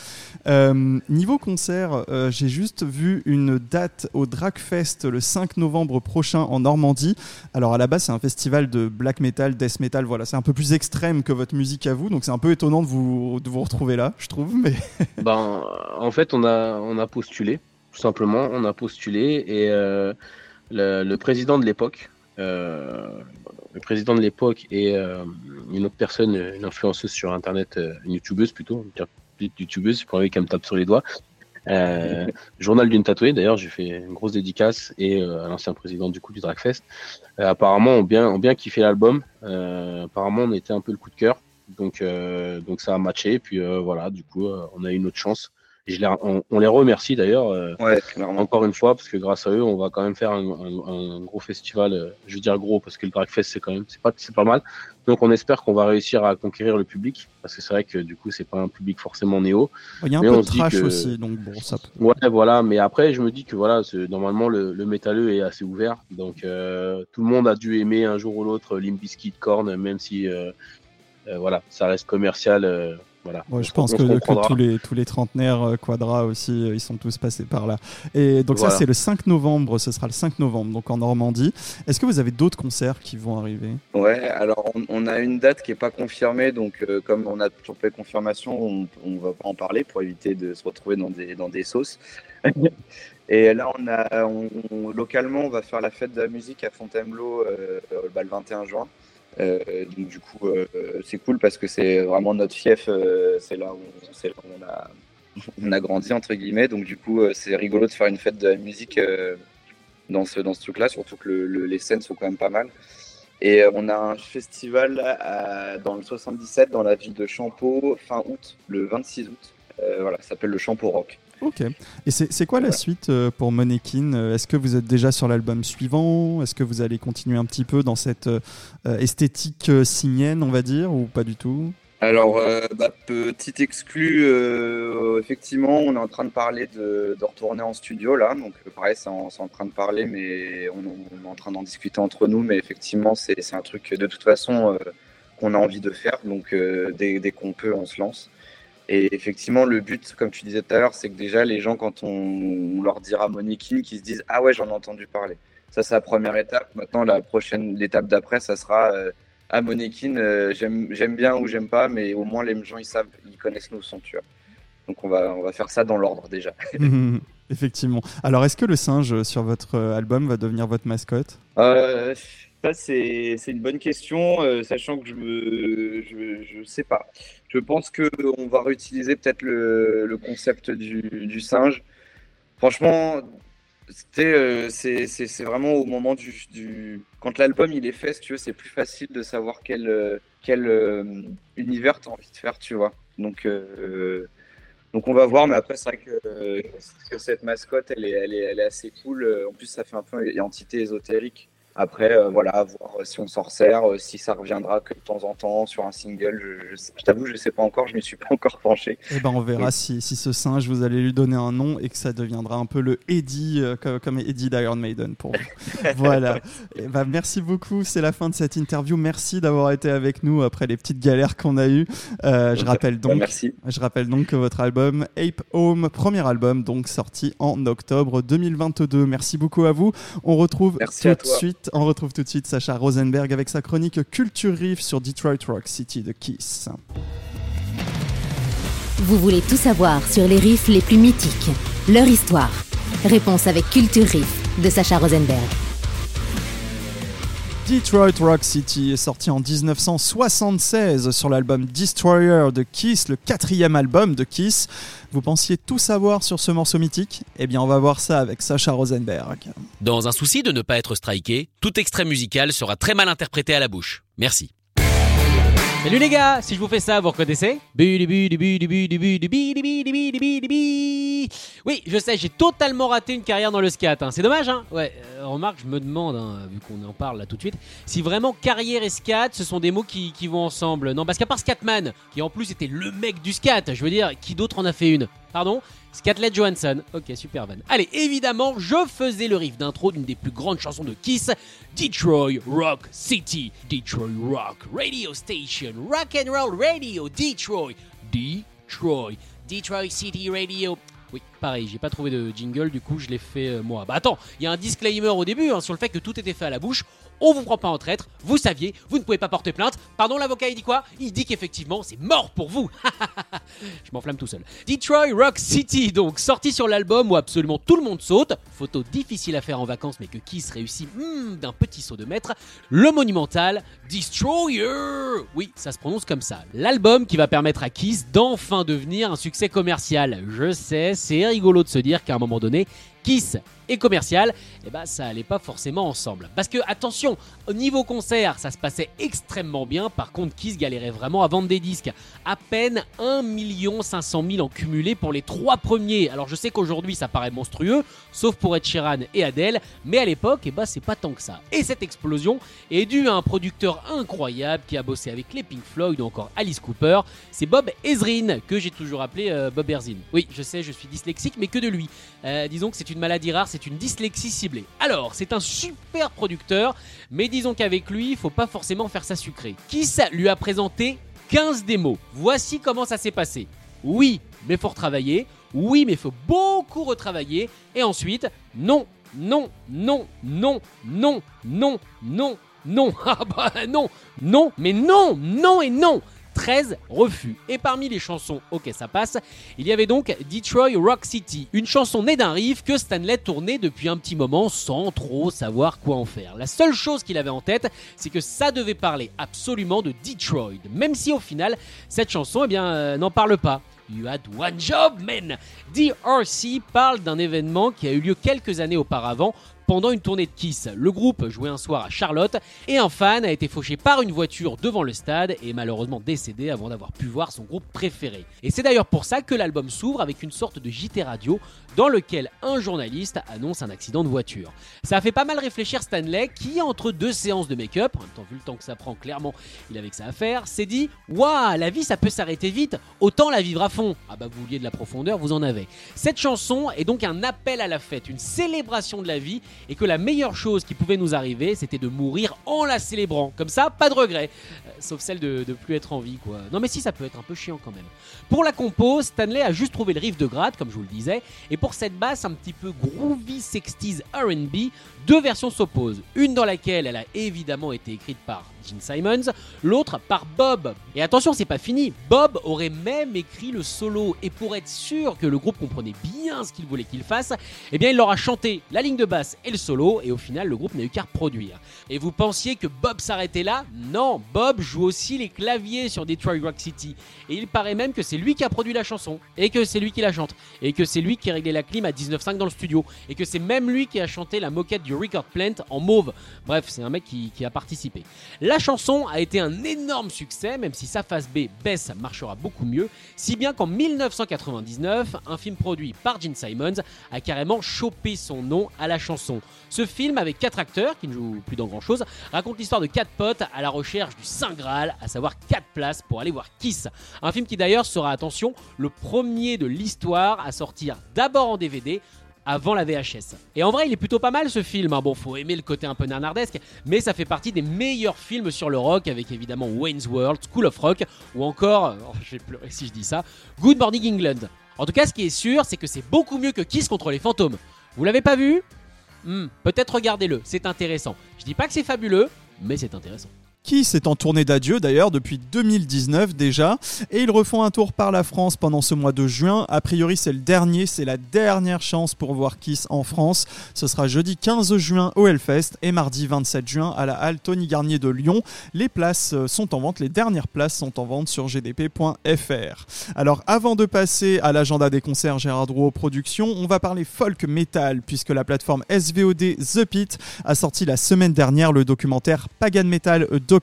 Euh, niveau concert, euh, j'ai juste vu une date au Dragfest le 5 novembre prochain en Normandie. Alors à la base, c'est un festival de black metal, death metal, voilà, c'est un peu plus extrême que votre musique à vous, donc c'est un peu étonnant de vous, de vous retrouver là, je trouve. Mais... ben, en fait, on a, on a postulé, tout simplement, on a postulé, et euh, le, le, président de l'époque, le président de l'époque et, euh, une autre personne, une influenceuse sur Internet, euh, une youtubeuse plutôt, une youtubeuse, pour qu'elle me tape sur les doigts. Euh, journal d'une tatouée, d'ailleurs, j'ai fait une grosse dédicace et à l'ancien président du coup du Dragfest. apparemment, on bien, on bien kiffé l'album. apparemment, on était un peu le coup de cœur, donc donc ça a matché. Et puis voilà, du coup, on a eu on, les remercie d'ailleurs euh, encore une fois parce que grâce à eux, on va quand même faire un, gros festival. Euh, je veux dire gros parce que le Dragfest c'est quand même c'est pas c'est pas mal. Donc on espère qu'on va réussir à conquérir le public parce que c'est vrai que du coup c'est pas un public forcément néo. Il y a un peu de trash aussi donc bon ça. Ouais voilà mais après je me dis que voilà normalement le, le métalleux est assez ouvert donc euh, tout le monde a dû aimer un jour ou l'autre Limp Bizkit, Korn même si voilà ça reste commercial voilà. je pense que, tous, les, tous les trentenaires euh, Quadra aussi, euh, ils sont tous passés par là. Et donc ça, c'est le 5 novembre, ce sera le 5 novembre, donc en Normandie. Est-ce que vous avez d'autres concerts qui vont arriver? Ouais, alors on, a une date qui n'est pas confirmée, donc euh, comme on a toujours pas confirmation, on ne va pas en parler pour éviter de se retrouver dans des, dans des sauces. Et là, on a, localement, on va faire la fête de la musique à Fontainebleau bah, le 21 juin. Euh, donc du coup, euh, c'est cool parce que c'est vraiment notre fief. Euh, c'est là où, on, a, on a grandi entre guillemets. Donc du coup, c'est rigolo de faire une fête de musique dans ce dans ce truc-là, surtout que les scènes sont quand même pas mal. Et on a un festival dans le 77 dans la ville de Champeau fin août, le 26 août. Voilà, ça s'appelle le Champeau Rock. Ok. Et c'est quoi la suite euh, pour Monekin euh, Est-ce que vous êtes déjà sur l'album suivant? Est-ce que vous allez continuer un petit peu dans cette euh, esthétique simienne, on va dire, ou pas du tout? Alors, bah, petit exclu, effectivement, on est en train de parler de, retourner en studio là. Donc, pareil, c'est en, en, train de parler, mais on, est en train d'en discuter entre nous. Mais effectivement, c'est un truc de toute façon qu'on a envie de faire. Donc, dès, dès qu'on peut, on se lance. Et effectivement, le but, comme tu disais tout à l'heure, c'est que déjà, les gens, quand on, leur dira Monikin, qu'ils se disent Ah ouais, j'en ai entendu parler. Ça, c'est la première étape. Maintenant, la prochaine, l'étape d'après, ça sera euh, Ah, Monikin, euh, j'aime bien ou j'aime pas, mais au moins, les gens, ils savent, ils connaissent nos sons, tu vois. Donc, on va, on va faire ça dans l'ordre déjà. Effectivement. Alors, est-ce que le singe sur votre euh, album va devenir votre mascotte? Euh, Ça, c'est une bonne question, sachant que je ne je, je sais pas. Je pense qu'on va réutiliser peut-être le, concept du, singe. Franchement, euh, c'est vraiment au moment du, quand l'album il est fait, tu c'est plus facile de savoir quel quel euh, univers tu as envie de faire, tu vois. Donc euh, donc on va voir, mais après c'est vrai que, cette mascotte elle est, elle est, elle est assez cool. En plus ça fait un peu entité ésotérique. Après, euh, voilà, voir si on s'en resserre, euh, si ça reviendra que de temps en temps sur un single. Je, je, t'avoue, je ne sais pas encore, je ne m'y suis pas encore penché. Eh ben, on verra si, si, ce singe, vous allez lui donner un nom et que ça deviendra un peu le Eddie, euh, comme, Eddie d'Iron Maiden pour vous. voilà. Eh ben, merci beaucoup, c'est la fin de cette interview. Merci d'avoir été avec nous après les petites galères qu'on a eues. je, rappelle donc, merci. je rappelle donc que votre album Ape Home, premier album, donc sorti en octobre 2022. Merci beaucoup à vous. On retrouve tout de suite on retrouve tout de suite Sacha Rosenberg avec sa chronique Culture Riff sur Detroit Rock City de Kiss. Vous voulez tout savoir sur les riffs les plus mythiques, leur histoire. Réponse avec Culture Riff de Sacha Rosenberg. Detroit Rock City est sorti en 1976 sur l'album Destroyer de Kiss, le quatrième album de Kiss. Vous pensiez tout savoir sur ce morceau mythique? Eh bien, on va voir ça avec Sacha Rosenberg. Dans un souci de ne pas être striké, tout extrait musical sera très mal interprété à la bouche. Merci. Salut les gars, si je vous fais ça, vous reconnaissez Oui, je sais, j'ai totalement raté une carrière dans le scat. Hein. C'est dommage, hein Ouais, euh, remarque, je me demande, hein, vu qu'on en parle là tout de suite, si vraiment carrière et scat, ce sont des mots qui, qui vont ensemble. Non, parce qu'à part Scatman, qui en plus était le mec du scat, je veux dire, qui d'autre en a fait une? Pardon? Scatlet Johansson. Ok, super van. Allez, évidemment, je faisais le riff d'intro d'une des plus grandes chansons de Kiss, Detroit Rock City. Detroit Rock Radio Station. Rock and Roll Radio. Detroit. Detroit. Detroit City Radio. Oui, pareil, j'ai pas trouvé de jingle, du coup je l'ai fait euh, moi. Bah attends, il y a un disclaimer au début hein, sur le fait que tout était fait à la bouche. On vous prend pas en traître, vous saviez, vous ne pouvez pas porter plainte. Pardon, l'avocat, il dit quoi? Il dit qu'effectivement, c'est mort pour vous. Je m'enflamme tout seul. Detroit Rock City, donc, sorti sur l'album où absolument tout le monde saute. Photo difficile à faire en vacances, mais que Kiss réussit hmm, d'un petit saut de maître. Le monumental Destroyer Oui, ça se prononce comme ça. L'album qui va permettre à Kiss d'enfin devenir un succès commercial. Je sais, c'est rigolo de se dire qu'à un moment donné, Kiss et commercial, eh ben ça allait pas forcément ensemble. Parce que attention, au niveau concert, ça se passait extrêmement bien. Par contre, Kiss galérait vraiment à vendre des disques. À peine 1 500 000 en cumulé pour les trois premiers. Alors je sais qu'aujourd'hui ça paraît monstrueux, sauf pour Ed Sheeran et Adele, mais à l'époque, eh ben c'est pas tant que ça. Et cette explosion est due à un producteur incroyable qui a bossé avec les Pink Floyd ou encore Alice Cooper. C'est Bob Ezrin que j'ai toujours appelé euh, Bob Erzin. Oui, je sais, je suis dyslexique, mais que de lui. Euh, disons que c'est une maladie rare, une dyslexie ciblée. Alors, c'est un super producteur, mais disons qu'avec lui, il faut pas forcément faire ça sucré. Kiss lui a présenté 15 démos. Voici comment ça s'est passé. Oui, mais faut retravailler. Oui, mais faut beaucoup retravailler. Et ensuite, non, non, non, non, non, non, non, non. Ah bah non, non, mais non, non et non. 13 refus. Et parmi les chansons Ok ça passe, il y avait donc Detroit Rock City, une chanson née d'un riff que Stanley tournait depuis un petit moment sans trop savoir quoi en faire. La seule chose qu'il avait en tête, c'est que ça devait parler absolument de Detroit, même si au final, cette chanson eh bien, euh, n'en parle pas. You had one job, man! DRC parle d'un événement qui a eu lieu quelques années auparavant pendant une tournée de Kiss. Le groupe jouait un soir à Charlotte et un fan a été fauché par une voiture devant le stade et malheureusement décédé avant d'avoir pu voir son groupe préféré. Et c'est d'ailleurs pour ça que l'album s'ouvre avec une sorte de JT radio dans lequel un journaliste annonce un accident de voiture. Ça a fait pas mal réfléchir Stanley qui, entre deux séances de make-up, en même temps vu le temps que ça prend, clairement il avait que ça à faire, s'est dit Waouh, la vie ça peut s'arrêter vite, autant la vivre à fond. Ah bah vous vouliez de la profondeur, vous en avez. Cette chanson est donc un appel à la fête, une célébration de la vie et que la meilleure chose qui pouvait nous arriver, c'était de mourir en la célébrant. Comme ça, pas de regret. Euh, sauf celle de, de plus être en vie, quoi. Non, mais si, ça peut être un peu chiant quand même. Pour la compo, Stanley a juste trouvé le riff de grade, comme je vous le disais, et pour cette basse un petit peu groovy 60s RB, deux versions s'opposent. Une dans laquelle elle a évidemment été écrite par Gene Simons, l'autre par Bob. Et attention, c'est pas fini. Bob aurait même écrit le solo, et pour être sûr que le groupe comprenait bien ce qu'il voulait qu'il fasse, eh bien il leur a chanté la ligne de basse et le solo, et au final le groupe n'a eu qu'à reproduire. Et vous pensiez que Bob s'arrêtait là? Non, Bob joue aussi les claviers sur Detroit Rock City, et il paraît même que c'est lui qui a produit la chanson, et que c'est lui qui la chante, et que c'est lui qui a réglé la clim à 19.5 dans le studio, et que c'est même lui qui a chanté la moquette du Record Plant en mauve. Bref, c'est un mec qui, a participé. La chanson a été un énorme succès, même si sa face B, Bess, marchera beaucoup mieux, si bien qu'en 1999, un film produit par Gene Simons a carrément chopé son nom à la chanson. Ce film, avec quatre acteurs qui ne jouent plus dans grand chose, raconte l'histoire de quatre potes à la recherche du Saint Graal, à savoir quatre places pour aller voir Kiss. Un film qui d'ailleurs sera, attention, le premier de l'histoire à sortir d'abord en DVD avant la VHS. Et en vrai, il est plutôt pas mal ce film. hein. Bon, faut aimer le côté un peu nanardesque, mais ça fait partie des meilleurs films sur le rock, avec évidemment Wayne's World, School of Rock, ou encore, oh, je vais pleurer si je dis ça, Good Morning England. En tout cas, ce qui est sûr, c'est que c'est beaucoup mieux que Kiss contre les fantômes. Vous l'avez pas vu? Hmm, Peut-être regardez-le, c'est intéressant. Je dis pas que c'est fabuleux, mais c'est intéressant. Kiss est en tournée d'adieu d'ailleurs depuis 2019 déjà, et ils refont un tour par la France pendant ce mois de juin. A priori, c'est le dernier, c'est la dernière chance pour voir Kiss en France. Ce sera jeudi 15 juin au Hellfest et mardi 27 juin à la halle Tony Garnier de Lyon. Les places euh, sont en vente, les dernières places sont en vente sur gdp.fr. Alors, avant de passer à l'agenda des concerts Gérard Drouot Productions, on va parler folk metal puisque la plateforme SVOD The Pit a sorti la semaine dernière le documentaire Pagan Metal A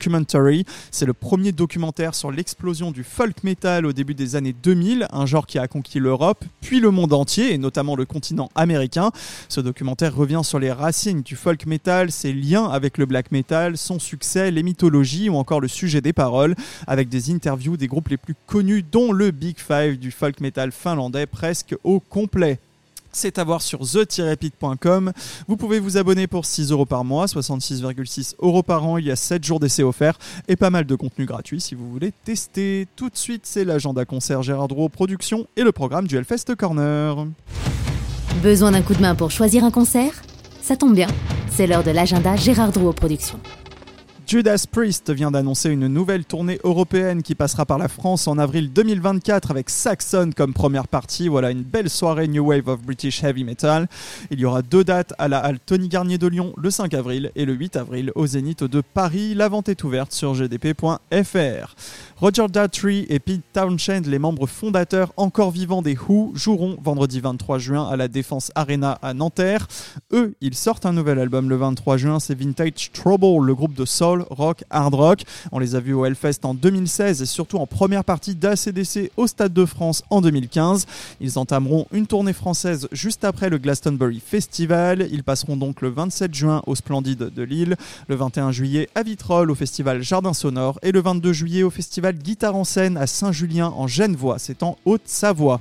C'est le premier documentaire sur l'explosion du folk metal au début des années 2000, un genre qui a conquis l'Europe, puis le monde entier, et notamment le continent américain. Ce documentaire revient sur les racines du folk metal, ses liens avec le black metal, son succès, les mythologies ou encore le sujet des paroles, avec des interviews des groupes les plus connus, dont le Big Five du folk metal finlandais, presque au complet. C'est à voir sur the-pit.com. Vous pouvez vous abonner pour 6 euros par mois, 66,6 euros par an. Il y a 7 jours d'essai offerts et pas mal de contenu gratuit si vous voulez tester. Tout de suite, c'est l'agenda concert Gérard Drouot Productions et le programme du Hellfest Corner. Besoin d'un coup de main pour choisir un concert? Ça tombe bien, c'est l'heure de l'agenda Gérard Drouot Productions. Judas Priest vient d'annoncer une nouvelle tournée européenne qui passera par la France en avril 2024 avec Saxon comme première partie. Voilà une belle soirée New Wave of British Heavy Metal. Il y aura deux dates à la halle Tony Garnier de Lyon le 5 avril et le 8 avril au Zénith de Paris. La vente est ouverte sur gdp.fr. Roger Daltrey et Pete Townshend, les membres fondateurs encore vivants des Who, joueront vendredi 23 juin à la Défense Arena à Nanterre. Eux, ils sortent un nouvel album le 23 juin, c'est Vintage Trouble, le groupe de soul, rock, hard rock. On les a vus au Hellfest en 2016 et surtout en première partie d'ACDC au Stade de France en 2015. Ils entameront une tournée française juste après le Glastonbury Festival. Ils passeront donc le 27 juin au Splendide de Lille, le 21 juillet à Vitrolles au festival Jardin Sonore et le 22 juillet au festival Guitare en scène à Saint-Julien en Genevois, c'est en Haute-Savoie.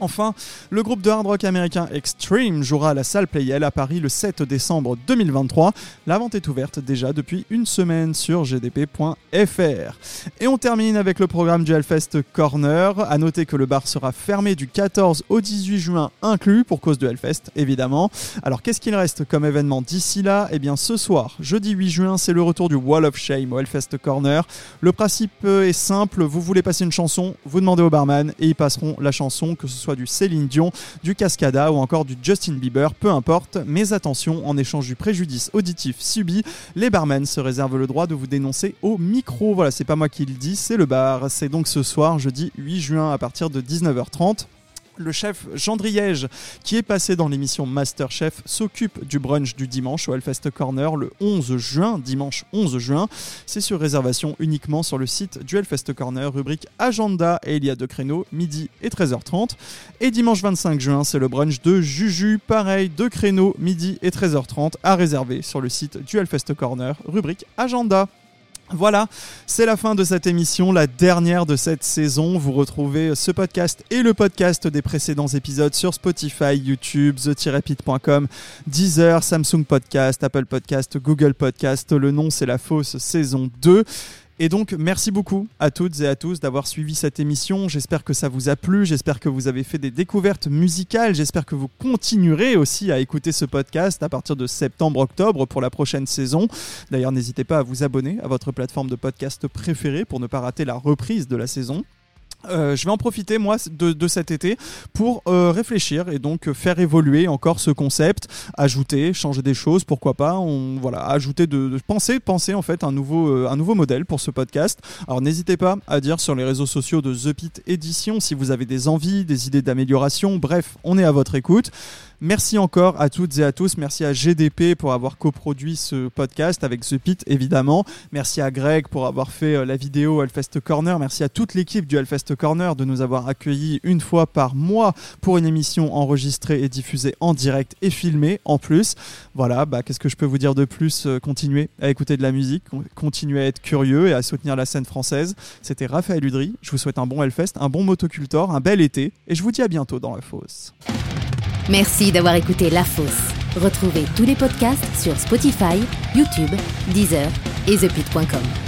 Enfin, le groupe de hard rock américain Extreme jouera à la salle Playel à Paris le 7 décembre 2023. La vente est ouverte déjà depuis une semaine sur gdp.fr. Et on termine avec le programme du Hellfest Corner. A noter que le bar sera fermé du 14 au 18 juin inclus pour cause de Hellfest évidemment. Alors qu'est-ce qu'il reste comme événement d'ici là? Eh bien ce soir, jeudi 8 juin, c'est le retour du Wall of Shame au Hellfest Corner. Le principe est simple, vous voulez passer une chanson, vous demandez au barman et ils passeront la chanson que ce soit du Céline Dion, du Cascada ou encore du Justin Bieber, peu importe. Mais attention, en échange du préjudice auditif subi, les barmen se réservent le droit de vous dénoncer au micro. Voilà, c'est pas moi qui le dis, c'est le bar. C'est donc ce soir, jeudi 8 juin à partir de 19h30 le chef Jean Driège, qui est passé dans l'émission Masterchef, s'occupe du brunch du dimanche au Hellfest Corner le 11 juin, dimanche 11 juin. C'est sur réservation uniquement sur le site du Hellfest Corner, rubrique Agenda, et il y a deux créneaux, midi et 13h30. Et dimanche 25 juin, c'est le brunch de Juju, pareil, deux créneaux, midi et 13h30, à réserver sur le site du Hellfest Corner, rubrique Agenda. Voilà, c'est la fin de cette émission, la dernière de cette saison. Vous retrouvez ce podcast et le podcast des précédents épisodes sur Spotify, YouTube, the-pit.com, Deezer, Samsung Podcast, Apple Podcast, Google Podcast. Le nom, c'est la fausse saison 2. Et donc, merci beaucoup à toutes et à tous d'avoir suivi cette émission. J'espère que ça vous a plu, j'espère que vous avez fait des découvertes musicales, j'espère que vous continuerez aussi à écouter ce podcast à partir de septembre-octobre pour la prochaine saison. D'ailleurs, n'hésitez pas à vous abonner à votre plateforme de podcast préférée pour ne pas rater la reprise de la saison. Euh, je vais en profiter moi de, cet été pour euh, réfléchir et donc faire évoluer encore ce concept, ajouter, changer des choses, pourquoi pas, on voilà, ajouter de, penser, penser en fait un nouveau euh, un nouveau modèle pour ce podcast. Alors n'hésitez pas à dire sur les réseaux sociaux de The Pit Edition si vous avez des envies, des idées d'amélioration. Bref, on est à votre écoute. Merci encore à toutes et à tous. Merci à GDP pour avoir coproduit ce podcast avec The Pit évidemment. Merci à Greg pour avoir fait euh, la vidéo Hellfest Corner. Merci à toute l'équipe du Hellfest Corner de nous avoir accueillis une fois par mois pour une émission enregistrée et diffusée en direct et filmée en plus. Voilà, bah, qu'est-ce que je peux vous dire de plus euh, Continuez à écouter de la musique, continuez à être curieux et à soutenir la scène française. C'était Raphaël Udry. Je vous souhaite un bon Hellfest, un bon motocultor, un bel été et je vous dis à bientôt dans la fosse. Merci d'avoir écouté La Fosse. Retrouvez tous les podcasts sur Spotify, YouTube, Deezer et ThePit.com.